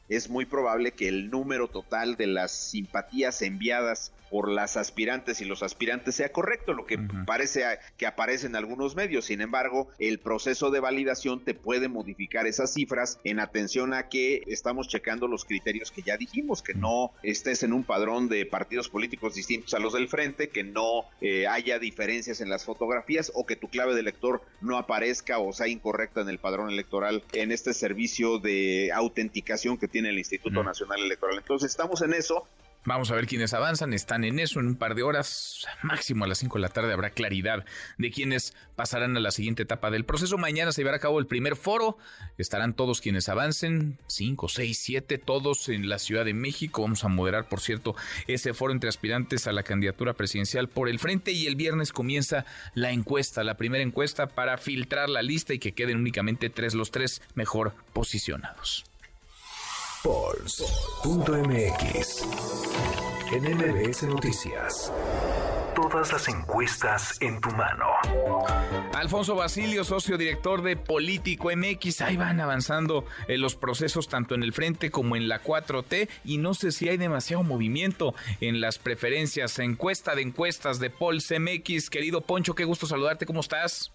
es muy probable que el número total de las simpatías enviadas por las aspirantes y los aspirantes sea correcto, lo que parece que aparece en algunos medios. Sin embargo, el proceso de validación te puede modificar esas cifras en atención a que estamos checando los criterios que ya dijimos, que no estés en un padrón de partidos políticos distintos a los del frente, que no eh, haya diferencias en las fotografías o que tu clave de elector no aparezca o sea incorrecta en el padrón electoral en este servicio de autenticación que tiene el Instituto Nacional Electoral. Entonces estamos en eso,
Vamos a ver quiénes avanzan, están en eso, en un par de horas, máximo a las 5 de la tarde habrá claridad de quiénes pasarán a la siguiente etapa del proceso. Mañana se llevará a cabo el primer foro, estarán todos quienes avancen, 5, 6, 7, todos en la Ciudad de México. Vamos a moderar, por cierto, ese foro entre aspirantes a la candidatura presidencial por el frente y el viernes comienza la encuesta, la primera encuesta para filtrar la lista y que queden únicamente tres los tres mejor posicionados.
Pulse.mx. En MBS Noticias. Todas las encuestas en tu mano.
Alfonso Basilio, socio director de Político MX. Ahí van avanzando en los procesos tanto en el frente como en la 4T. Y no sé si hay demasiado movimiento en las preferencias. Encuesta de encuestas de Pulse MX. Querido Poncho, qué gusto saludarte. ¿Cómo estás?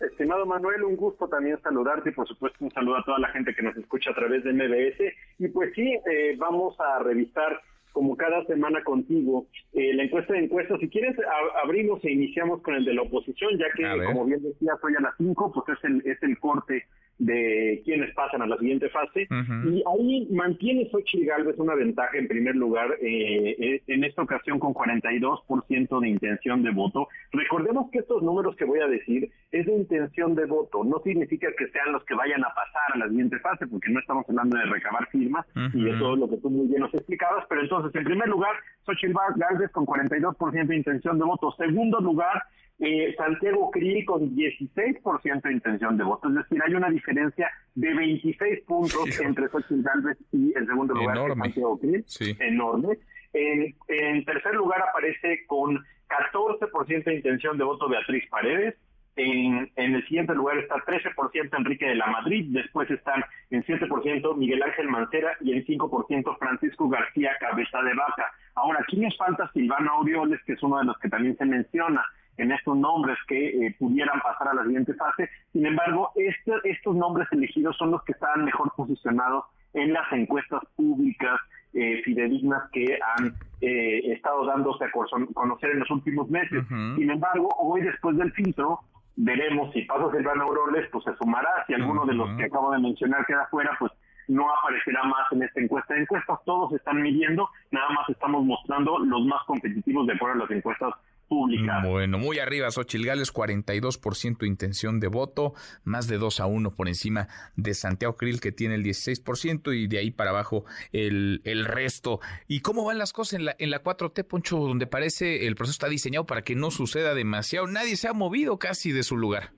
Estimado Manuel, un gusto también saludarte y por supuesto un saludo a toda la gente que nos escucha a través de MBS. Y pues sí, eh, vamos a revisar como cada semana contigo eh, la encuesta de encuestas. Si quieres, abrimos e iniciamos con el de la oposición, ya que, como bien decía, hoy a las 5, pues es el, es el corte de quienes pasan a la siguiente fase. Y ahí mantiene Xochitl Galvez una ventaja en primer lugar, eh, eh, en esta ocasión con 42% de intención de voto. Recordemos que estos números que voy a decir es de intención de voto, no significa que sean los que vayan a pasar a la siguiente fase, porque no estamos hablando de recabar firmas, y eso es lo que tú muy bien nos explicabas, pero entonces, en primer lugar, Xochitl Galvez con 42% de intención de voto. Segundo lugar, eh, Santiago Krill con 16% de intención de voto. Es decir, hay una diferencia de 26 puntos entre Xochitl Galvez y el segundo lugar Santiago Krill. Enorme. En, tercer lugar aparece con 14% de intención de voto Beatriz Paredes. En, en, el siguiente lugar está 13% Enrique de la Madrid, después están en 7% Miguel Ángel Mancera y en 5% Francisco García Cabeza de Vaca. Ahora, aquí nos falta Silvano Aureoles, que es uno de los que también se menciona en estos nombres que eh, pudieran pasar a la siguiente fase. Sin embargo, este, estos nombres elegidos son los que están mejor posicionados en las encuestas públicas eh, fidedignas que han eh, estado dándose a conocer en los últimos meses. Sin embargo, hoy después del filtro, veremos si pasa Silvano Aureoles, pues se sumará. Si alguno de los que acabo de mencionar queda fuera, pues no aparecerá más en esta encuesta. Encuestas todos están midiendo, nada más estamos mostrando los más competitivos de acuerdo a las encuestas públicas.
Bueno, muy arriba, Xochil Gales, 42% de intención de voto, más de 2 a 1 por encima de Santiago Krill, que tiene el 16%, y de ahí para abajo el, el resto. ¿Y cómo van las cosas en la, en la 4T, Poncho, donde parece el proceso está diseñado para que no suceda demasiado? Nadie se ha movido casi de su lugar.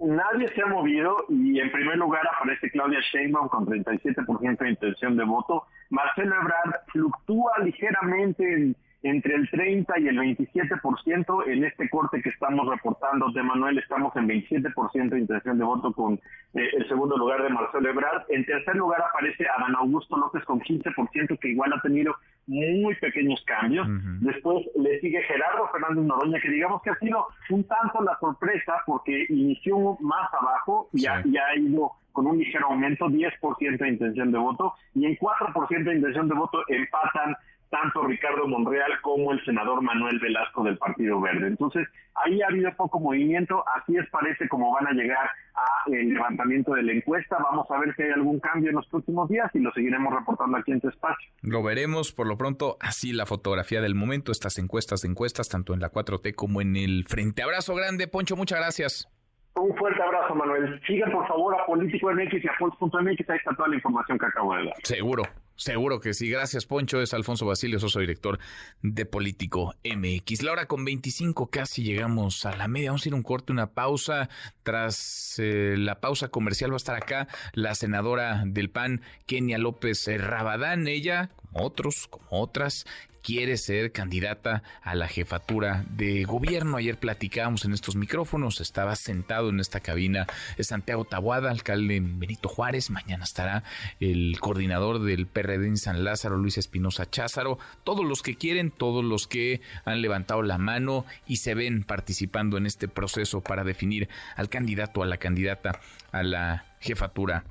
Nadie se ha movido y en primer lugar aparece Claudia Sheinbaum con 37% de intención de voto. Marcelo Ebrard fluctúa ligeramente entre el 30 y el 27%. En este corte que estamos reportando de Manuel estamos en 27% de intención de voto con eh, el segundo lugar de Marcelo Ebrard. En tercer lugar aparece Adán Augusto López con 15%, que igual ha tenido muy pequeños cambios. Después le sigue Gerardo Fernández Noroña, que digamos que ha sido un tanto la sorpresa porque inició más abajo y, ha, ido con un ligero aumento, 10% de intención de voto, y en 4% de intención de voto empatan tanto Ricardo Monreal como el senador Manuel Velasco del Partido Verde. Entonces, ahí ha habido poco movimiento, así es parece como van a llegar a el levantamiento de la encuesta. Vamos a ver si hay algún cambio en los próximos días y lo seguiremos reportando aquí en tu espacio.
Lo veremos, por lo pronto, así la fotografía del momento, estas encuestas de encuestas, tanto en la 4T como en el Frente. Abrazo grande, Poncho, muchas gracias.
Un fuerte abrazo, Manuel. Sigan, por favor, a Político MX y a Pulse.mx. Ahí está toda la información que acabo de dar.
Seguro, seguro que sí. Gracias, Poncho. Es Alfonso Basilio, soy director de Político MX. La hora con 25, casi llegamos a la media. Vamos a ir un corte, una pausa. Tras eh, la pausa comercial va a estar acá la senadora del PAN, Kenia López Rabadán. Ella, como otros, como otras, quiere ser candidata a la jefatura de gobierno. Ayer platicábamos en estos micrófonos, estaba sentado en esta cabina Santiago Tabuada, alcalde Benito Juárez. Mañana estará el coordinador del PRD en San Lázaro, Luis Espinosa Cházaro. Todos los que quieren, todos los que han levantado la mano y se ven participando en este proceso para definir al candidato, a la candidata a la jefatura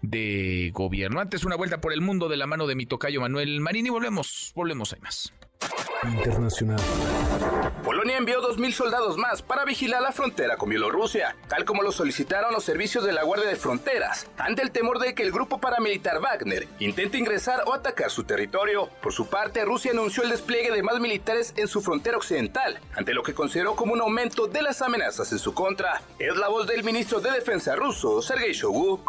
de gobierno. Antes una vuelta por el mundo de la mano de mi tocayo Manuel Marini. Volvemos, volvemos, hay más.
Internacional.
Polonia envió 2.000 soldados más para vigilar la frontera con Bielorrusia, tal como lo solicitaron los servicios de la Guardia de Fronteras, ante el temor de que el grupo paramilitar Wagner intente ingresar o atacar su territorio. Por su parte, Rusia anunció el despliegue de más militares en su frontera occidental, ante lo que consideró como un aumento de las amenazas en su contra. Es la voz del ministro de Defensa ruso, Sergei Shoigu.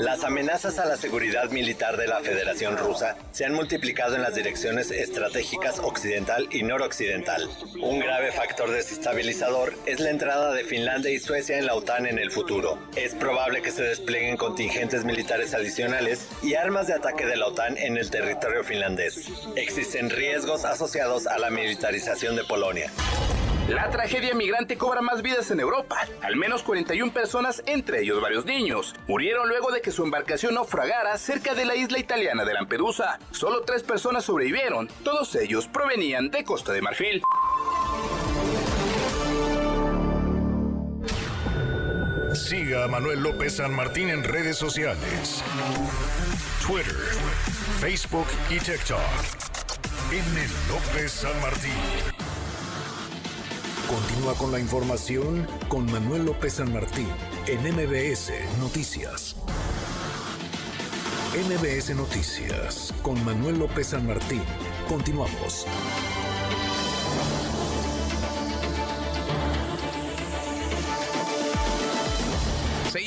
Las amenazas a la seguridad militar de la Federación Rusa se han multiplicado en las direcciones estratégicas occidental y noroccidental. Un grave factor desestabilizador es la entrada de Finlandia y Suecia en la OTAN en el futuro. Es probable que se desplieguen contingentes militares adicionales y armas de ataque de la OTAN en el territorio finlandés. Existen riesgos asociados a la militarización de Polonia.
La tragedia migrante cobra más vidas en Europa. Al menos 41 personas, entre ellos varios niños, murieron luego de que su embarcación naufragara cerca de la isla italiana de Lampedusa. Solo tres personas sobrevivieron, todos ellos provenían de Costa de Marfil.
Siga a Manuel López San Martín en redes sociales. Twitter, Facebook y TikTok. En López San Martín. Continúa con la información con Manuel López San Martín en MBS Noticias. MBS Noticias con Manuel López San Martín. Continuamos.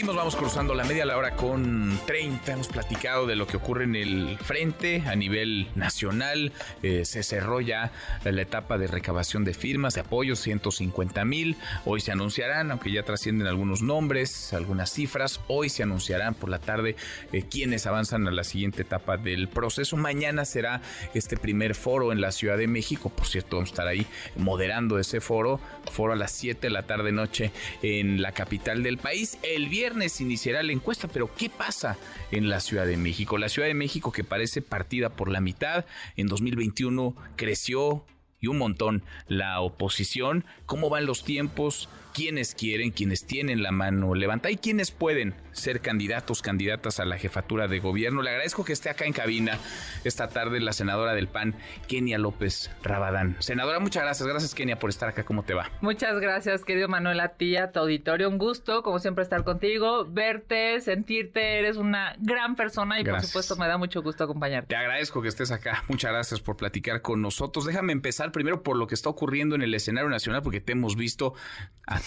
Seguimos, vamos cruzando la media la hora con 30. Hemos platicado de lo que ocurre en el frente a nivel nacional. Eh, se cerró ya la etapa de recabación de firmas, de apoyo, 150 mil. Hoy se anunciarán, aunque ya trascienden algunos nombres, algunas cifras. Hoy se anunciarán por la tarde eh, quienes avanzan a la siguiente etapa del proceso. Mañana será este primer foro en la Ciudad de México. Por cierto, vamos a estar ahí moderando ese foro. Foro a las 7 de la tarde noche en la capital del país. El viernes iniciará la encuesta, pero ¿qué pasa en la Ciudad de México? La Ciudad de México que parece partida por la mitad, en 2021 creció y un montón la oposición. ¿Cómo van los tiempos? Quienes quieren, quienes tienen la mano levantada y quienes pueden ser candidatos, candidatas a la jefatura de gobierno. Le agradezco que esté acá en cabina esta tarde la senadora del PAN, Kenia López Rabadán. Senadora, muchas gracias. Gracias, Kenia, por estar acá. ¿Cómo te va?
Muchas gracias, querido Manuel, a ti, a tu auditorio. Un gusto, como siempre, estar contigo, verte, sentirte. Eres una gran persona y, por supuesto, me da mucho gusto acompañarte.
Te agradezco que estés acá. Muchas gracias por platicar con nosotros. Déjame empezar primero por lo que está ocurriendo en el escenario nacional, porque te hemos visto a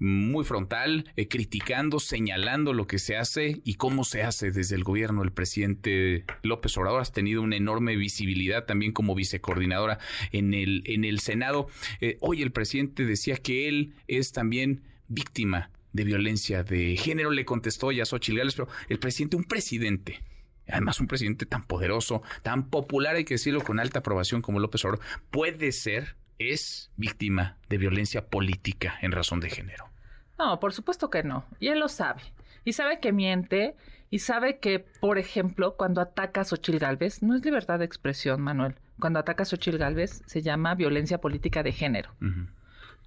muy frontal, eh, criticando, señalando lo que se hace y cómo se hace desde el gobierno. El presidente López Obrador has tenido una enorme visibilidad también como vicecoordinadora en el, en el Senado. Eh, hoy el presidente decía que él es también víctima de violencia de género, le contestó ya Xochitl Gales, pero el presidente, un presidente, además un presidente tan poderoso, tan popular, hay que decirlo, con alta aprobación como López Obrador, puede ser es víctima de violencia política en razón de género.
No, por supuesto que no. Y él lo sabe. Y sabe que miente. Y sabe que, por ejemplo, cuando ataca a Xochil Gálvez, no es libertad de expresión, Manuel. Cuando ataca a Xochil Gálvez, se llama violencia política de género.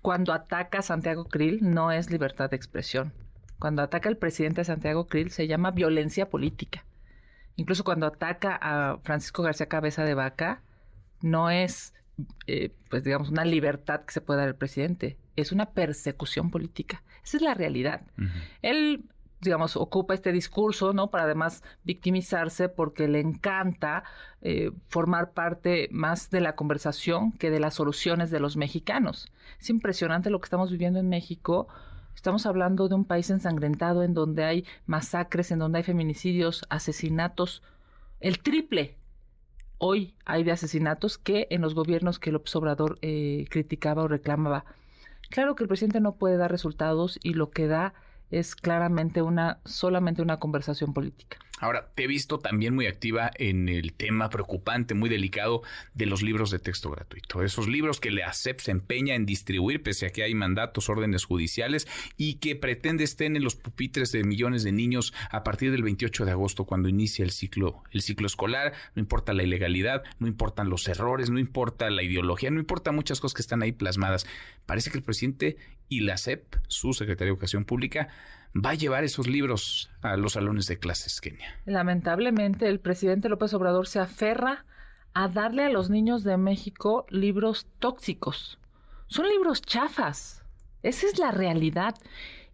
Cuando ataca a Santiago Krill, no es libertad de expresión. Cuando ataca al presidente Santiago Krill, se llama violencia política. Incluso cuando ataca a Francisco García Cabeza de Vaca, no es eh, pues digamos, una libertad que se puede dar al presidente. Es una persecución política. Esa es la realidad. Él, digamos, ocupa este discurso, ¿no? Para además victimizarse porque le encanta eh, formar parte más de la conversación que de las soluciones de los mexicanos. Es impresionante lo que estamos viviendo en México. Estamos hablando de un país ensangrentado en donde hay masacres, en donde hay feminicidios, asesinatos, el triple hoy hay de asesinatos que en los gobiernos que López Obrador eh, criticaba o reclamaba. Claro que el presidente no puede dar resultados y lo que da es claramente una solamente una conversación política.
Ahora, te he visto también muy activa en el tema preocupante, muy delicado de los libros de texto gratuito. Esos libros que la ASEP se empeña en distribuir, pese a que hay mandatos, órdenes judiciales, y que pretende estén en los pupitres de millones de niños a partir del 28 de agosto, cuando inicia el ciclo, el ciclo escolar. No importa la ilegalidad, no importan los errores, no importa la ideología, no importa muchas cosas que están ahí plasmadas. Parece que el presidente y la ASEP, su secretaria de Educación Pública, va a llevar esos libros a los salones de clases, Kenia.
Lamentablemente, el presidente López Obrador se aferra a darle a los niños de México libros tóxicos. Son libros chafas. Esa es la realidad.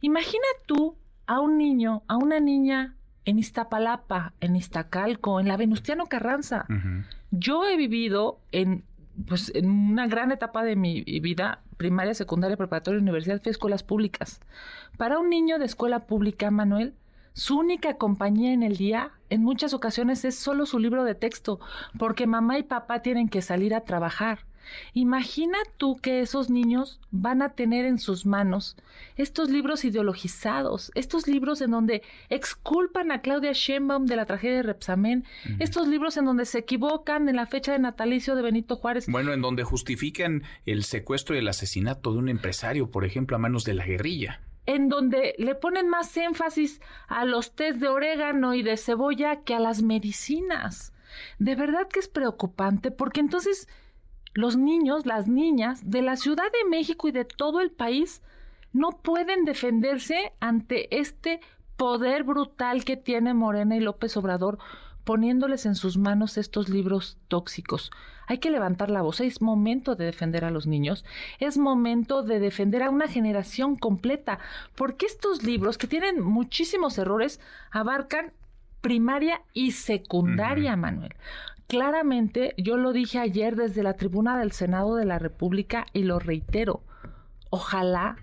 Imagina tú a un niño, a una niña en Iztapalapa, en Iztacalco, en la Venustiano Carranza. Yo he vivido en, pues, en una gran etapa de mi vida primaria, secundaria, preparatoria, universidad, fue escuelas públicas. Para un niño de escuela pública, Manuel, su única compañía en el día, en muchas ocasiones, es solo su libro de texto, porque mamá y papá tienen que salir a trabajar. Imagina tú que esos niños van a tener en sus manos estos libros ideologizados, estos libros en donde exculpan a Claudia Sheinbaum de la tragedia de Repsamen, estos libros en donde se equivocan en la fecha de natalicio de Benito Juárez.
Bueno, en donde justifican el secuestro y el asesinato de un empresario, por ejemplo, a manos de la guerrilla
en donde le ponen más énfasis a los test de orégano y de cebolla que a las medicinas. De verdad que es preocupante porque entonces los niños, las niñas de la Ciudad de México y de todo el país no pueden defenderse ante este poder brutal que tiene Morena y López Obrador poniéndoles en sus manos estos libros tóxicos. Hay que levantar la voz, es momento de defender a los niños, es momento de defender a una generación completa, porque estos libros, que tienen muchísimos errores, abarcan primaria y secundaria, Manuel. Claramente, yo lo dije ayer desde la tribuna del Senado de la República y lo reitero. Ojalá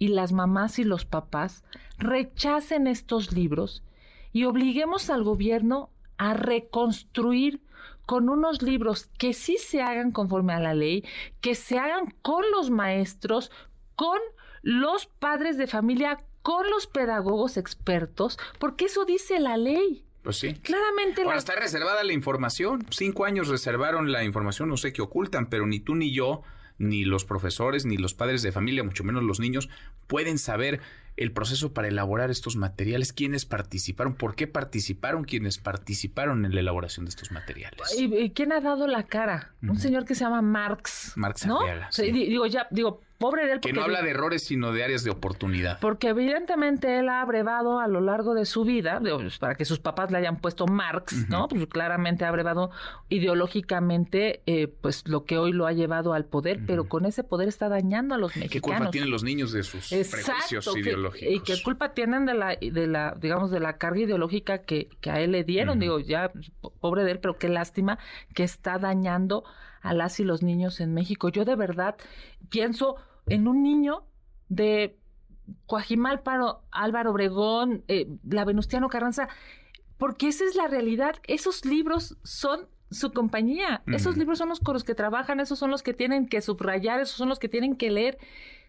y las mamás y los papás rechacen estos libros y obliguemos al gobierno a reconstruir con unos libros que sí se hagan conforme a la ley, que se hagan con los maestros, con los padres de familia, con los pedagogos expertos, porque eso dice la ley.
Pues sí.
Claramente.
Ahora está reservada la información. Cinco años reservaron la información, no sé qué ocultan, pero ni tú ni yo ni los profesores, ni los padres de familia, mucho menos los niños, pueden saber el proceso para elaborar estos materiales, quiénes participaron, por qué participaron quienes participaron en la elaboración de estos materiales.
¿Y, quién ha dado la cara? Un señor que se llama Marx.
Marx
¿no? digo, ya, digo, pobre de él.
Que no habla de errores, sino de áreas de oportunidad.
Porque evidentemente él ha abrevado a lo largo de su vida, pues, para que sus papás le hayan puesto Marx, ¿no? Pues claramente ha abrevado ideológicamente, eh, pues lo que hoy lo ha llevado al poder, pero con ese poder está dañando a los mexicanos.
¿Qué culpa tienen los niños de sus prejuicios ideológicos?
Y qué culpa tienen de la, de la, digamos, de la carga ideológica que, que a él le dieron. Digo, ya, pobre de él, pero qué lástima que está dañando a las y los niños en México. Yo de verdad pienso en un niño de Coajimalpa, Álvaro Obregón, eh, la Venustiano Carranza, porque esa es la realidad. Esos libros son su compañía. Esos libros son los con los que trabajan, esos son los que tienen que subrayar, esos son los que tienen que leer,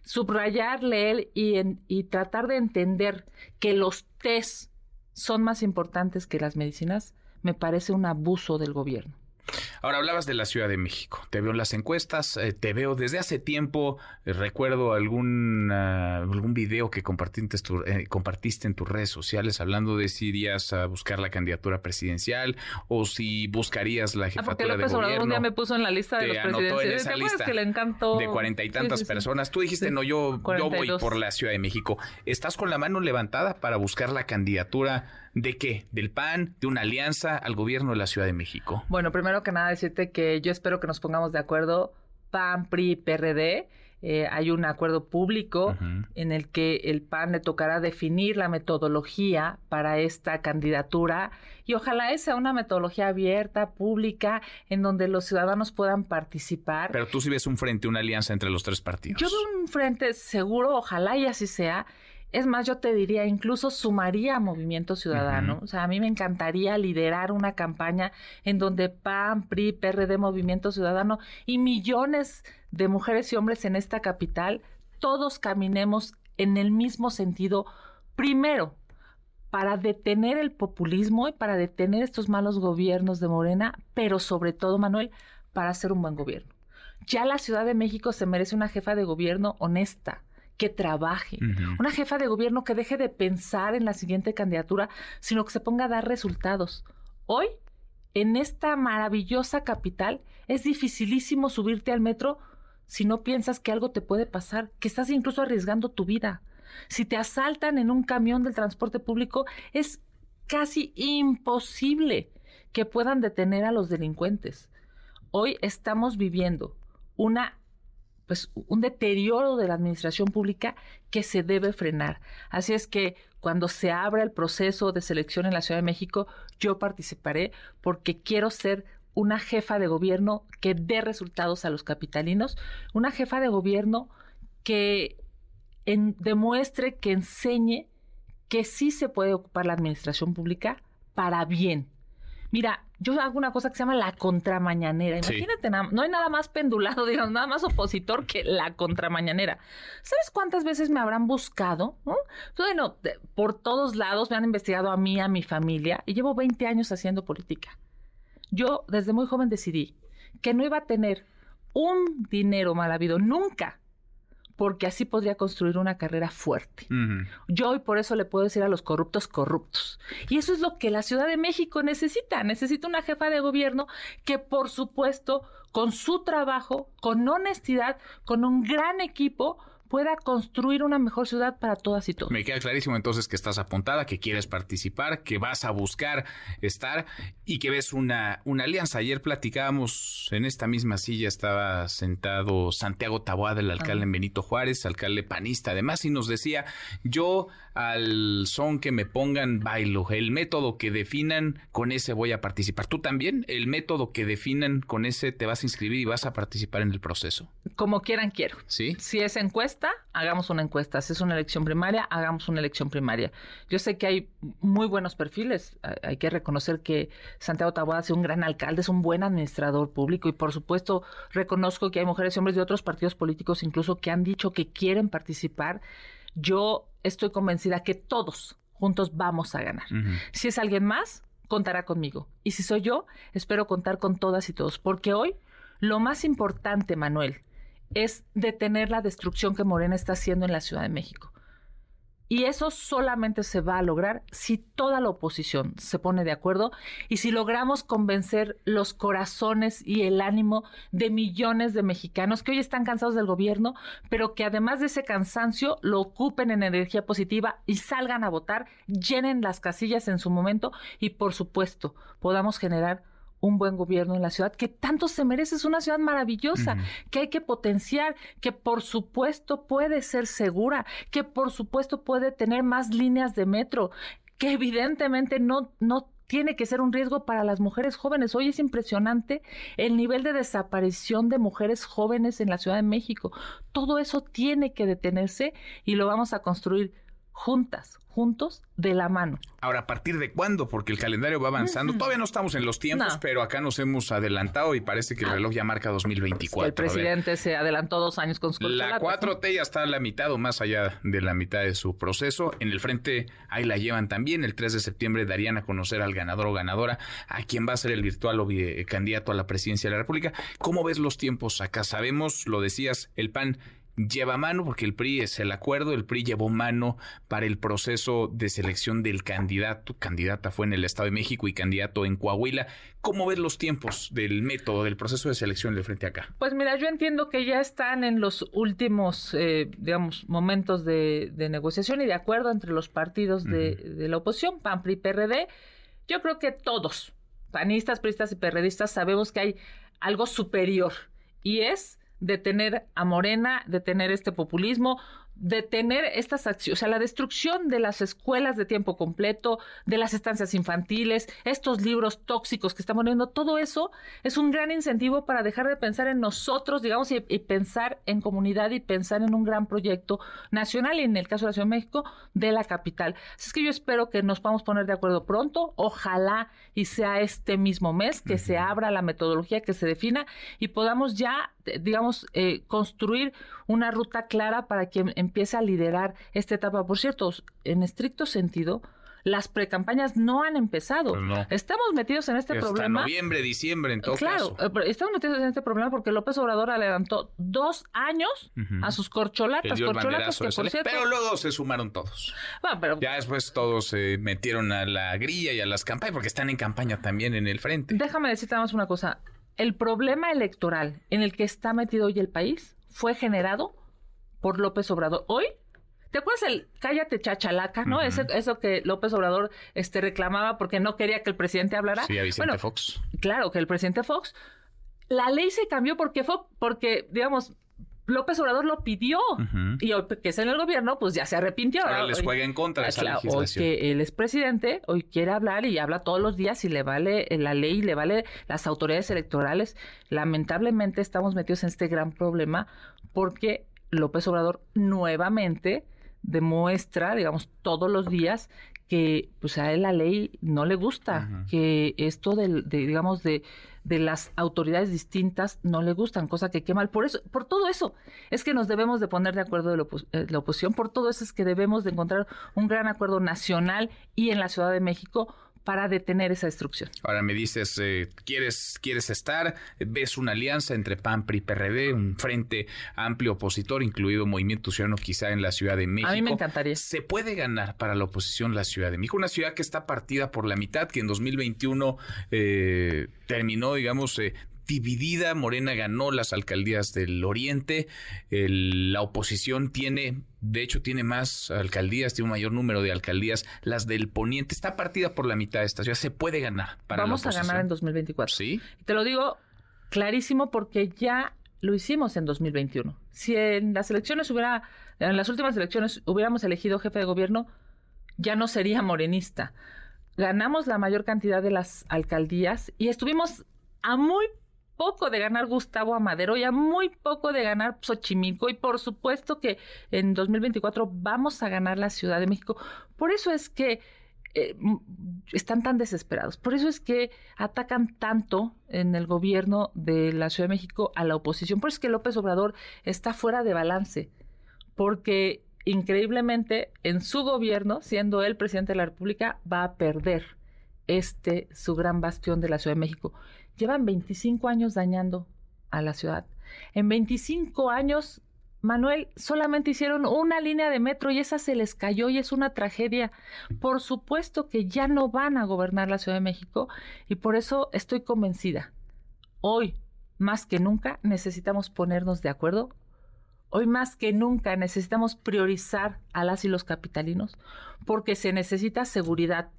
subrayar, leer y, y tratar de entender que los test son más importantes que las medicinas, me parece un abuso del gobierno.
Ahora hablabas de la Ciudad de México. Te veo en las encuestas, eh, te veo desde hace tiempo. Eh, recuerdo algún, algún video que compartiste, eh, compartiste en tus redes sociales hablando de si irías a buscar la candidatura presidencial o si buscarías la ah, jefatura de gobierno.
un día me puso en la lista de los
que le encantó? De cuarenta y tantas personas. Tú dijiste, no, yo, yo voy por la Ciudad de México. ¿Estás con la mano levantada para buscar la candidatura ¿De qué? ¿Del PAN? ¿De una alianza al gobierno de la Ciudad de México?
Bueno, primero que nada decirte que yo espero que nos pongamos de acuerdo PAN, PRI, PRD. Eh, hay un acuerdo público en el que el PAN le tocará definir la metodología para esta candidatura y ojalá sea una metodología abierta, pública, en donde los ciudadanos puedan participar.
Pero tú sí ves un frente, una alianza entre los tres partidos.
Yo veo un frente seguro, ojalá y así sea, es más, yo te diría, incluso sumaría a Movimiento Ciudadano. O sea, a mí me encantaría liderar una campaña en donde PAN, PRI, PRD, Movimiento Ciudadano y millones de mujeres y hombres en esta capital, todos caminemos en el mismo sentido. Primero, para detener el populismo y para detener estos malos gobiernos de Morena, pero sobre todo, Manuel, para hacer un buen gobierno. Ya la Ciudad de México se merece una jefa de gobierno honesta, que trabaje, una jefa de gobierno que deje de pensar en la siguiente candidatura, sino que se ponga a dar resultados. Hoy, en esta maravillosa capital, es dificilísimo subirte al metro si no piensas que algo te puede pasar, que estás incluso arriesgando tu vida. Si te asaltan en un camión del transporte público, es casi imposible que puedan detener a los delincuentes. Hoy estamos viviendo una pues un deterioro de la administración pública que se debe frenar. Así es que cuando se abra el proceso de selección en la Ciudad de México, yo participaré porque quiero ser una jefa de gobierno que dé resultados a los capitalinos, una jefa de gobierno que demuestre, que enseñe que sí se puede ocupar la administración pública para bien, Mira, yo hago una cosa que se llama la contramañanera. Imagínate, no hay nada más pendulado, digamos, nada más opositor que la contramañanera. ¿Sabes cuántas veces me habrán buscado? Bueno, por todos lados me han investigado a mí, a mi familia, y llevo 20 años haciendo política. Yo desde muy joven decidí que no iba a tener un dinero mal habido nunca porque así podría construir una carrera fuerte. Yo hoy por eso le puedo decir a los corruptos corruptos. Y eso es lo que la Ciudad de México necesita. Necesita una jefa de gobierno que, por supuesto, con su trabajo, con honestidad, con un gran equipo, pueda construir una mejor ciudad para todas y todos.
Me queda clarísimo entonces que estás apuntada, que quieres participar, que vas a buscar estar y que ves una, una alianza. Ayer platicábamos en esta misma silla, estaba sentado Santiago Taboada, el alcalde en Benito Juárez, alcalde panista además, y nos decía, yo al son que me pongan bailo, el método que definan, con ese voy a participar. ¿Tú también? El método que definan, con ese te vas a inscribir y vas a participar en el proceso.
Como quieran quiero.
¿Sí?
Si es encuesta, hagamos una encuesta. Si es una elección primaria, hagamos una elección primaria. Yo sé que hay muy buenos perfiles. Hay que reconocer que Santiago Taboada es un gran alcalde, es un buen administrador público y por supuesto reconozco que hay mujeres y hombres de otros partidos políticos incluso que han dicho que quieren participar. Yo estoy convencida que todos juntos vamos a ganar. Si es alguien más, contará conmigo. Y si soy yo, espero contar con todas y todos, porque hoy lo más importante, Manuel, es detener la destrucción que Morena está haciendo en la Ciudad de México. Y eso solamente se va a lograr si toda la oposición se pone de acuerdo y si logramos convencer los corazones y el ánimo de millones de mexicanos que hoy están cansados del gobierno, pero que además de ese cansancio lo ocupen en energía positiva y salgan a votar, llenen las casillas en su momento y por supuesto podamos generar un buen gobierno en la ciudad que tanto se merece. Es una ciudad maravillosa que hay que potenciar, que por supuesto puede ser segura, que por supuesto puede tener más líneas de metro, que evidentemente no, no tiene que ser un riesgo para las mujeres jóvenes. Hoy es impresionante el nivel de desaparición de mujeres jóvenes en la Ciudad de México. Todo eso tiene que detenerse y lo vamos a construir juntas, juntos de la mano.
Ahora, ¿a partir de cuándo? Porque el calendario va avanzando. Todavía no estamos en los tiempos, pero acá nos hemos adelantado y parece que el reloj ya marca 2024.
el presidente se adelantó dos años con su
La 4T ya está a la mitad o más allá de la mitad de su proceso. En el frente ahí la llevan también. El 3 de septiembre darían a conocer al ganador o ganadora, a quien va a ser el virtual o candidato a la presidencia de la República. ¿Cómo ves los tiempos acá? Sabemos, lo decías, el PAN lleva mano, porque el PRI es el acuerdo, el PRI llevó mano para el proceso de selección del candidato, candidata fue en el Estado de México y candidato en Coahuila. ¿Cómo ves los tiempos del método, del proceso de selección del frente acá?
Pues mira, yo entiendo que ya están en los últimos, eh, digamos, momentos de, negociación y de acuerdo entre los partidos de, de la oposición, PAN, PRI, PRD. Yo creo que todos, panistas, priistas y perredistas, sabemos que hay algo superior y es detener a Morena, detener este populismo, detener estas acciones, o sea, la destrucción de las escuelas de tiempo completo, de las estancias infantiles, estos libros tóxicos que están poniendo, todo eso es un gran incentivo para dejar de pensar en nosotros, digamos, y, pensar en comunidad y pensar en un gran proyecto nacional y en el caso de la Ciudad de México, de la capital. Así es que yo espero que nos podamos poner de acuerdo pronto, ojalá y sea este mismo mes, que se abra la metodología, que se defina y podamos ya, digamos, eh, construir una ruta clara para quien empiece a liderar esta etapa. Por cierto, en estricto sentido, las precampañas no han empezado. Pues estamos metidos en este problema.
noviembre, diciembre, en todo
claro,
caso.
Eh, estamos metidos en este problema porque López Obrador adelantó dos años a sus corcholatas. corcholatas que, por cierto,
pero luego se sumaron todos. Ya después todos se metieron a la grilla y a las campañas porque están en campaña también en el frente.
Déjame decirte más una cosa. El problema electoral en el que está metido hoy el país fue generado por López Obrador. Hoy, ¿te acuerdas el cállate chachalaca, no? eso que López Obrador este, reclamaba porque no quería que el presidente hablara.
Sí, a Vicente Fox.
Claro, que el presidente Fox. La ley se cambió porque fue, porque, digamos, López Obrador lo pidió y hoy que es en el gobierno, pues ya se arrepintió.
Ahora les juega en contra esa legislación.
Hoy que él es presidente, hoy quiere hablar y habla todos los días y le vale la ley, le vale las autoridades electorales. Lamentablemente estamos metidos en este gran problema porque López Obrador nuevamente demuestra, digamos, todos los días que pues a él la ley no le gusta, que esto de, digamos, de, de, las autoridades distintas no le gustan, cosa que qué mal. Por eso, por todo eso, es que nos debemos de poner de acuerdo de la, eh, la oposición, por todo eso es que debemos de encontrar un gran acuerdo nacional y en la Ciudad de México para detener esa destrucción.
Ahora me dices, eh, ¿quieres, ¿quieres estar? ¿Ves una alianza entre PAN, PRI, PRD, un frente amplio opositor, incluido Movimiento Ciudadano quizá en la Ciudad de México? A
mí me encantaría.
¿Se puede ganar para la oposición la Ciudad de México? Una ciudad que está partida por la mitad, que en 2021 eh, terminó, digamos, eh, dividida. Morena ganó las alcaldías del Oriente. la oposición tiene, de hecho, tiene más alcaldías, tiene un mayor número de alcaldías. Las del Poniente está partida por la mitad de esta ciudad. Se puede ganar para
Vamos
a
ganar en 2024.
Sí.
Te lo digo clarísimo porque ya lo hicimos en 2021. Si en las elecciones hubiera, en las últimas elecciones hubiéramos elegido jefe de gobierno, ya no sería morenista. Ganamos la mayor cantidad de las alcaldías y estuvimos a muy poco de ganar Gustavo Amadero, ya muy poco de ganar Xochimilco y por supuesto que en 2024 vamos a ganar la Ciudad de México. Por eso es que eh, están tan desesperados. Por eso es que atacan tanto en el gobierno de la Ciudad de México a la oposición. Por eso es que López Obrador está fuera de balance. Porque increíblemente en su gobierno, siendo él presidente de la República, va a perder este su gran bastión de la Ciudad de México. Llevan 25 años dañando a la ciudad. En 25 años Manuel, solamente hicieron una línea de metro y esa se les cayó y es una tragedia. Por supuesto que ya no van a gobernar la Ciudad de México y por eso estoy convencida. Hoy, más que nunca, necesitamos ponernos de acuerdo. Hoy más que nunca necesitamos priorizar a las y los capitalinos porque se necesita seguridad,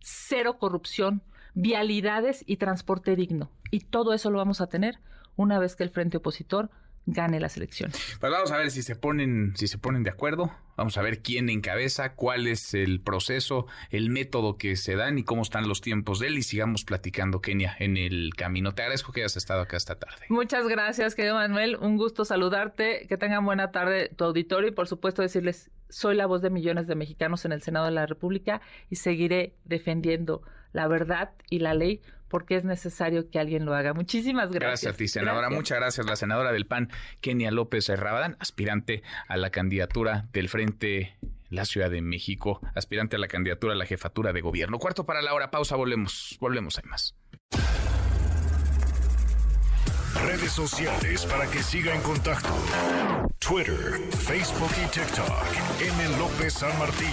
cero corrupción, vialidades y transporte digno. Y todo eso lo vamos a tener una vez que el frente opositor gane las elecciones.
Pues vamos a ver si se ponen, si se ponen de acuerdo. Vamos a ver quién encabeza, cuál es el proceso, el método que se dan y cómo están los tiempos de él. Y sigamos platicando, Kenia, en el camino. Te agradezco que hayas estado acá esta tarde.
Muchas gracias, querido Manuel. Un gusto saludarte. Que tengan buena tarde tu auditorio y por supuesto decirles, soy la voz de millones de mexicanos en el Senado de la República y seguiré defendiendo la verdad y la ley porque es necesario que alguien lo haga. Muchísimas gracias.
Gracias a ti, senadora. Muchas gracias. La senadora del PAN, Kenia López Rabadán, aspirante a la candidatura del Frente la Ciudad de México, aspirante a la candidatura a la jefatura de gobierno. Cuarto para la hora, pausa, volvemos, volvemos, hay más.
Redes sociales para que siga en contacto: Twitter, Facebook y TikTok. M. López San Martín.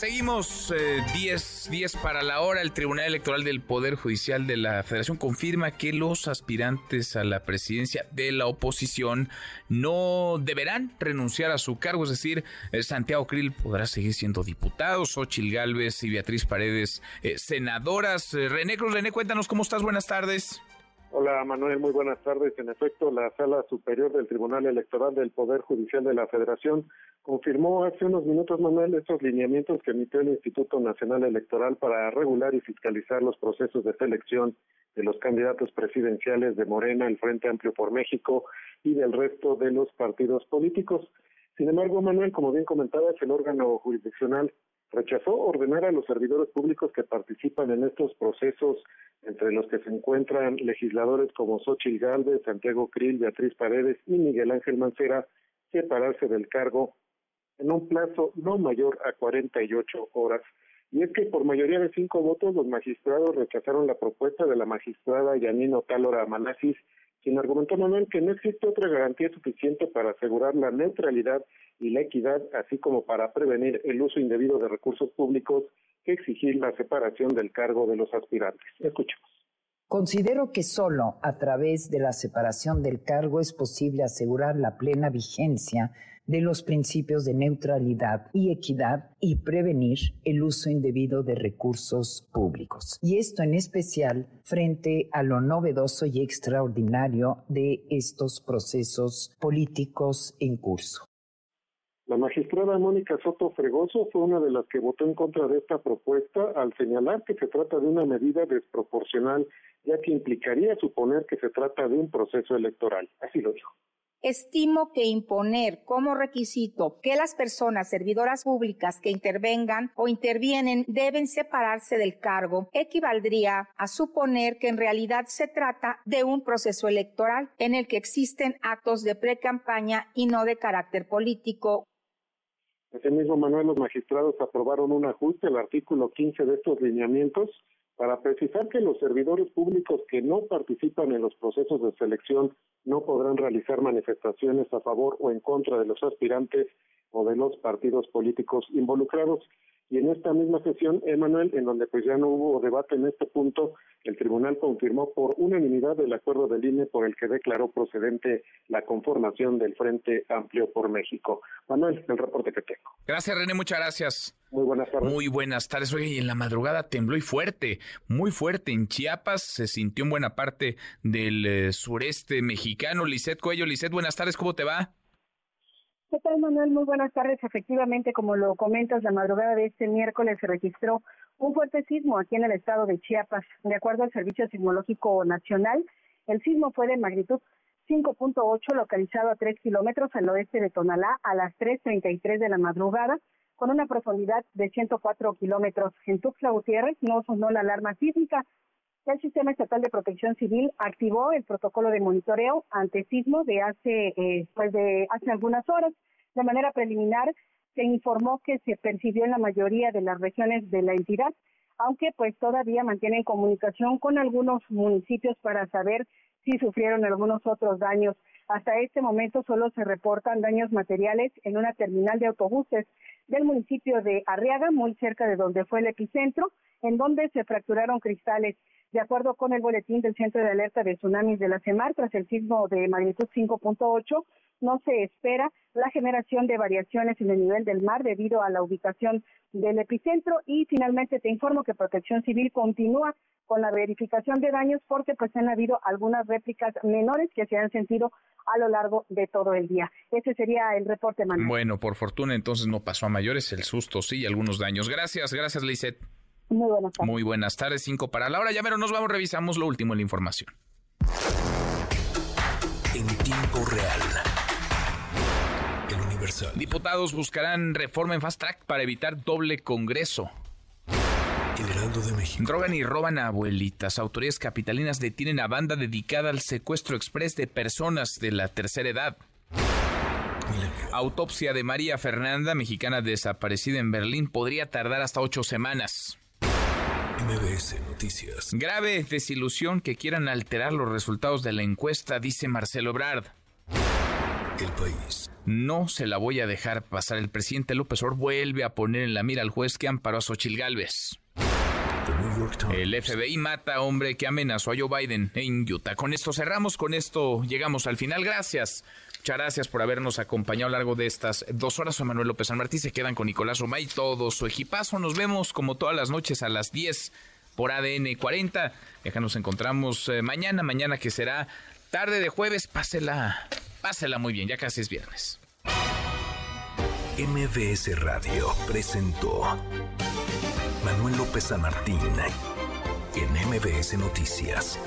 Seguimos 10 eh, para la hora. El Tribunal Electoral del Poder Judicial de la Federación confirma que los aspirantes a la presidencia de la oposición no deberán renunciar a su cargo. Es decir, eh, Santiago Krill podrá seguir siendo diputado, Xochil Gálvez y Beatriz Paredes eh, senadoras. René Cruz, René, cuéntanos cómo estás. Buenas tardes.
Hola Manuel, muy buenas tardes. En efecto, la Sala Superior del Tribunal Electoral del Poder Judicial de la Federación confirmó hace unos minutos, Manuel, estos lineamientos que emitió el Instituto Nacional Electoral para regular y fiscalizar los procesos de selección de los candidatos presidenciales de Morena, el Frente Amplio por México y del resto de los partidos políticos. Sin embargo, Manuel, como bien comentabas, el órgano jurisdiccional rechazó ordenar a los servidores públicos que participan en estos procesos, entre los que se encuentran legisladores como Xochitl Galvez, Santiago Krill, Beatriz Paredes y Miguel Ángel Mancera, separarse del cargo en un plazo no mayor a 48 horas. Y es que por mayoría de cinco votos los magistrados rechazaron la propuesta de la magistrada Yanino Tálora Manasis quien argumentó Manuel que no existe otra garantía suficiente para asegurar la neutralidad y la equidad, así como para prevenir el uso indebido de recursos públicos que exigir la separación del cargo de los aspirantes. Escuchemos.
Considero que solo a través de la separación del cargo es posible asegurar la plena vigencia de los principios de neutralidad y equidad y prevenir el uso indebido de recursos públicos. Y esto en especial frente a lo novedoso y extraordinario de estos procesos políticos en curso.
La magistrada Mónica Soto Fregoso fue una de las que votó en contra de esta propuesta al señalar que se trata de una medida desproporcional, ya que implicaría suponer que se trata de un proceso electoral. Así lo dijo.
Estimo que imponer como requisito que las personas servidoras públicas que intervengan o intervienen deben separarse del cargo equivaldría a suponer que en realidad se trata de un proceso electoral en el que existen actos de pre-campaña y no de carácter político.
mismo Manuel, los magistrados aprobaron un ajuste al artículo 15 de estos lineamientos para precisar que los servidores públicos que no participan en los procesos de selección no podrán realizar manifestaciones a favor o en contra de los aspirantes o de los partidos políticos involucrados. Y en esta misma sesión, Emanuel, en donde pues ya no hubo debate en este punto, el tribunal confirmó por unanimidad el acuerdo del INE por el que declaró procedente la conformación del Frente Amplio por México. Manuel, el reporte que tengo.
Gracias, René, muchas gracias.
Muy buenas tardes.
Muy buenas tardes. Oye, en la madrugada tembló y fuerte, muy fuerte. En Chiapas se sintió en buena parte del eh, sureste mexicano. Lisset Cuello, Lisset, buenas tardes, ¿cómo te va?
¿Qué tal, Manuel? Muy buenas tardes. Efectivamente, como lo comentas, la madrugada de este miércoles se registró un fuerte sismo aquí en el estado de Chiapas. De acuerdo al Servicio Sismológico Nacional, el sismo fue de magnitud 5.8, localizado a 3 kilómetros al oeste de Tonalá a las 3.33 de la madrugada, con una profundidad de 104 kilómetros. En Tuxtla Gutiérrez no sonó la alarma sísmica. El Sistema Estatal de Protección Civil activó el protocolo de monitoreo ante sismo de hace, eh, pues de hace algunas horas. De manera preliminar, se informó que se percibió en la mayoría de las regiones de la entidad, aunque pues todavía mantienen comunicación con algunos municipios para saber si sufrieron algunos otros daños. Hasta este momento solo se reportan daños materiales en una terminal de autobuses del municipio de Arriaga, muy cerca de donde fue el epicentro, en donde se fracturaron cristales. De acuerdo con el boletín del Centro de Alerta de Tsunamis de la CEMAR, tras el sismo de magnitud 5.8, no se espera la generación de variaciones en el nivel del mar debido a la ubicación del epicentro y finalmente te informo que Protección Civil continúa con la verificación de daños porque pues han habido algunas réplicas menores que se han sentido a lo largo de todo el día. Ese sería el reporte, Manuel.
Bueno, por fortuna entonces no pasó a mayores, el susto sí, algunos daños. Gracias, gracias, Lizeth.
Muy buenas tardes.
Muy buenas tardes, cinco para la hora. Ya nos vamos, revisamos lo último en la información.
En tiempo real. El Universal.
Diputados buscarán reforma en fast track para evitar doble congreso.
El Heraldo de México.
Drogan y roban a abuelitas. Autoridades capitalinas detienen a banda dedicada al secuestro express de personas de la tercera edad. Autopsia de María Fernanda, mexicana desaparecida en Berlín, podría tardar hasta ocho semanas.
MBS Noticias.
Grave desilusión que quieran alterar los resultados de la encuesta, dice Marcelo Ebrard.
El país.
No se la voy a dejar pasar. El presidente López Obrador vuelve a poner en la mira al juez que amparó a Xochil Gálvez. El FBI mata a hombre que amenazó a Joe Biden en Utah. Con esto cerramos, con esto llegamos al final. Gracias. Muchas gracias por habernos acompañado a lo largo de estas dos horas. Soy Manuel López San Martín. Se quedan con Nicolás Romay y todo su equipazo. Nos vemos como todas las noches a las 10 por ADN 40. Deja, nos encontramos eh, mañana, mañana que será tarde de jueves. Pásela, pásela muy bien, ya casi es viernes.
MBS Radio presentó Manuel López San Martín en MBS Noticias.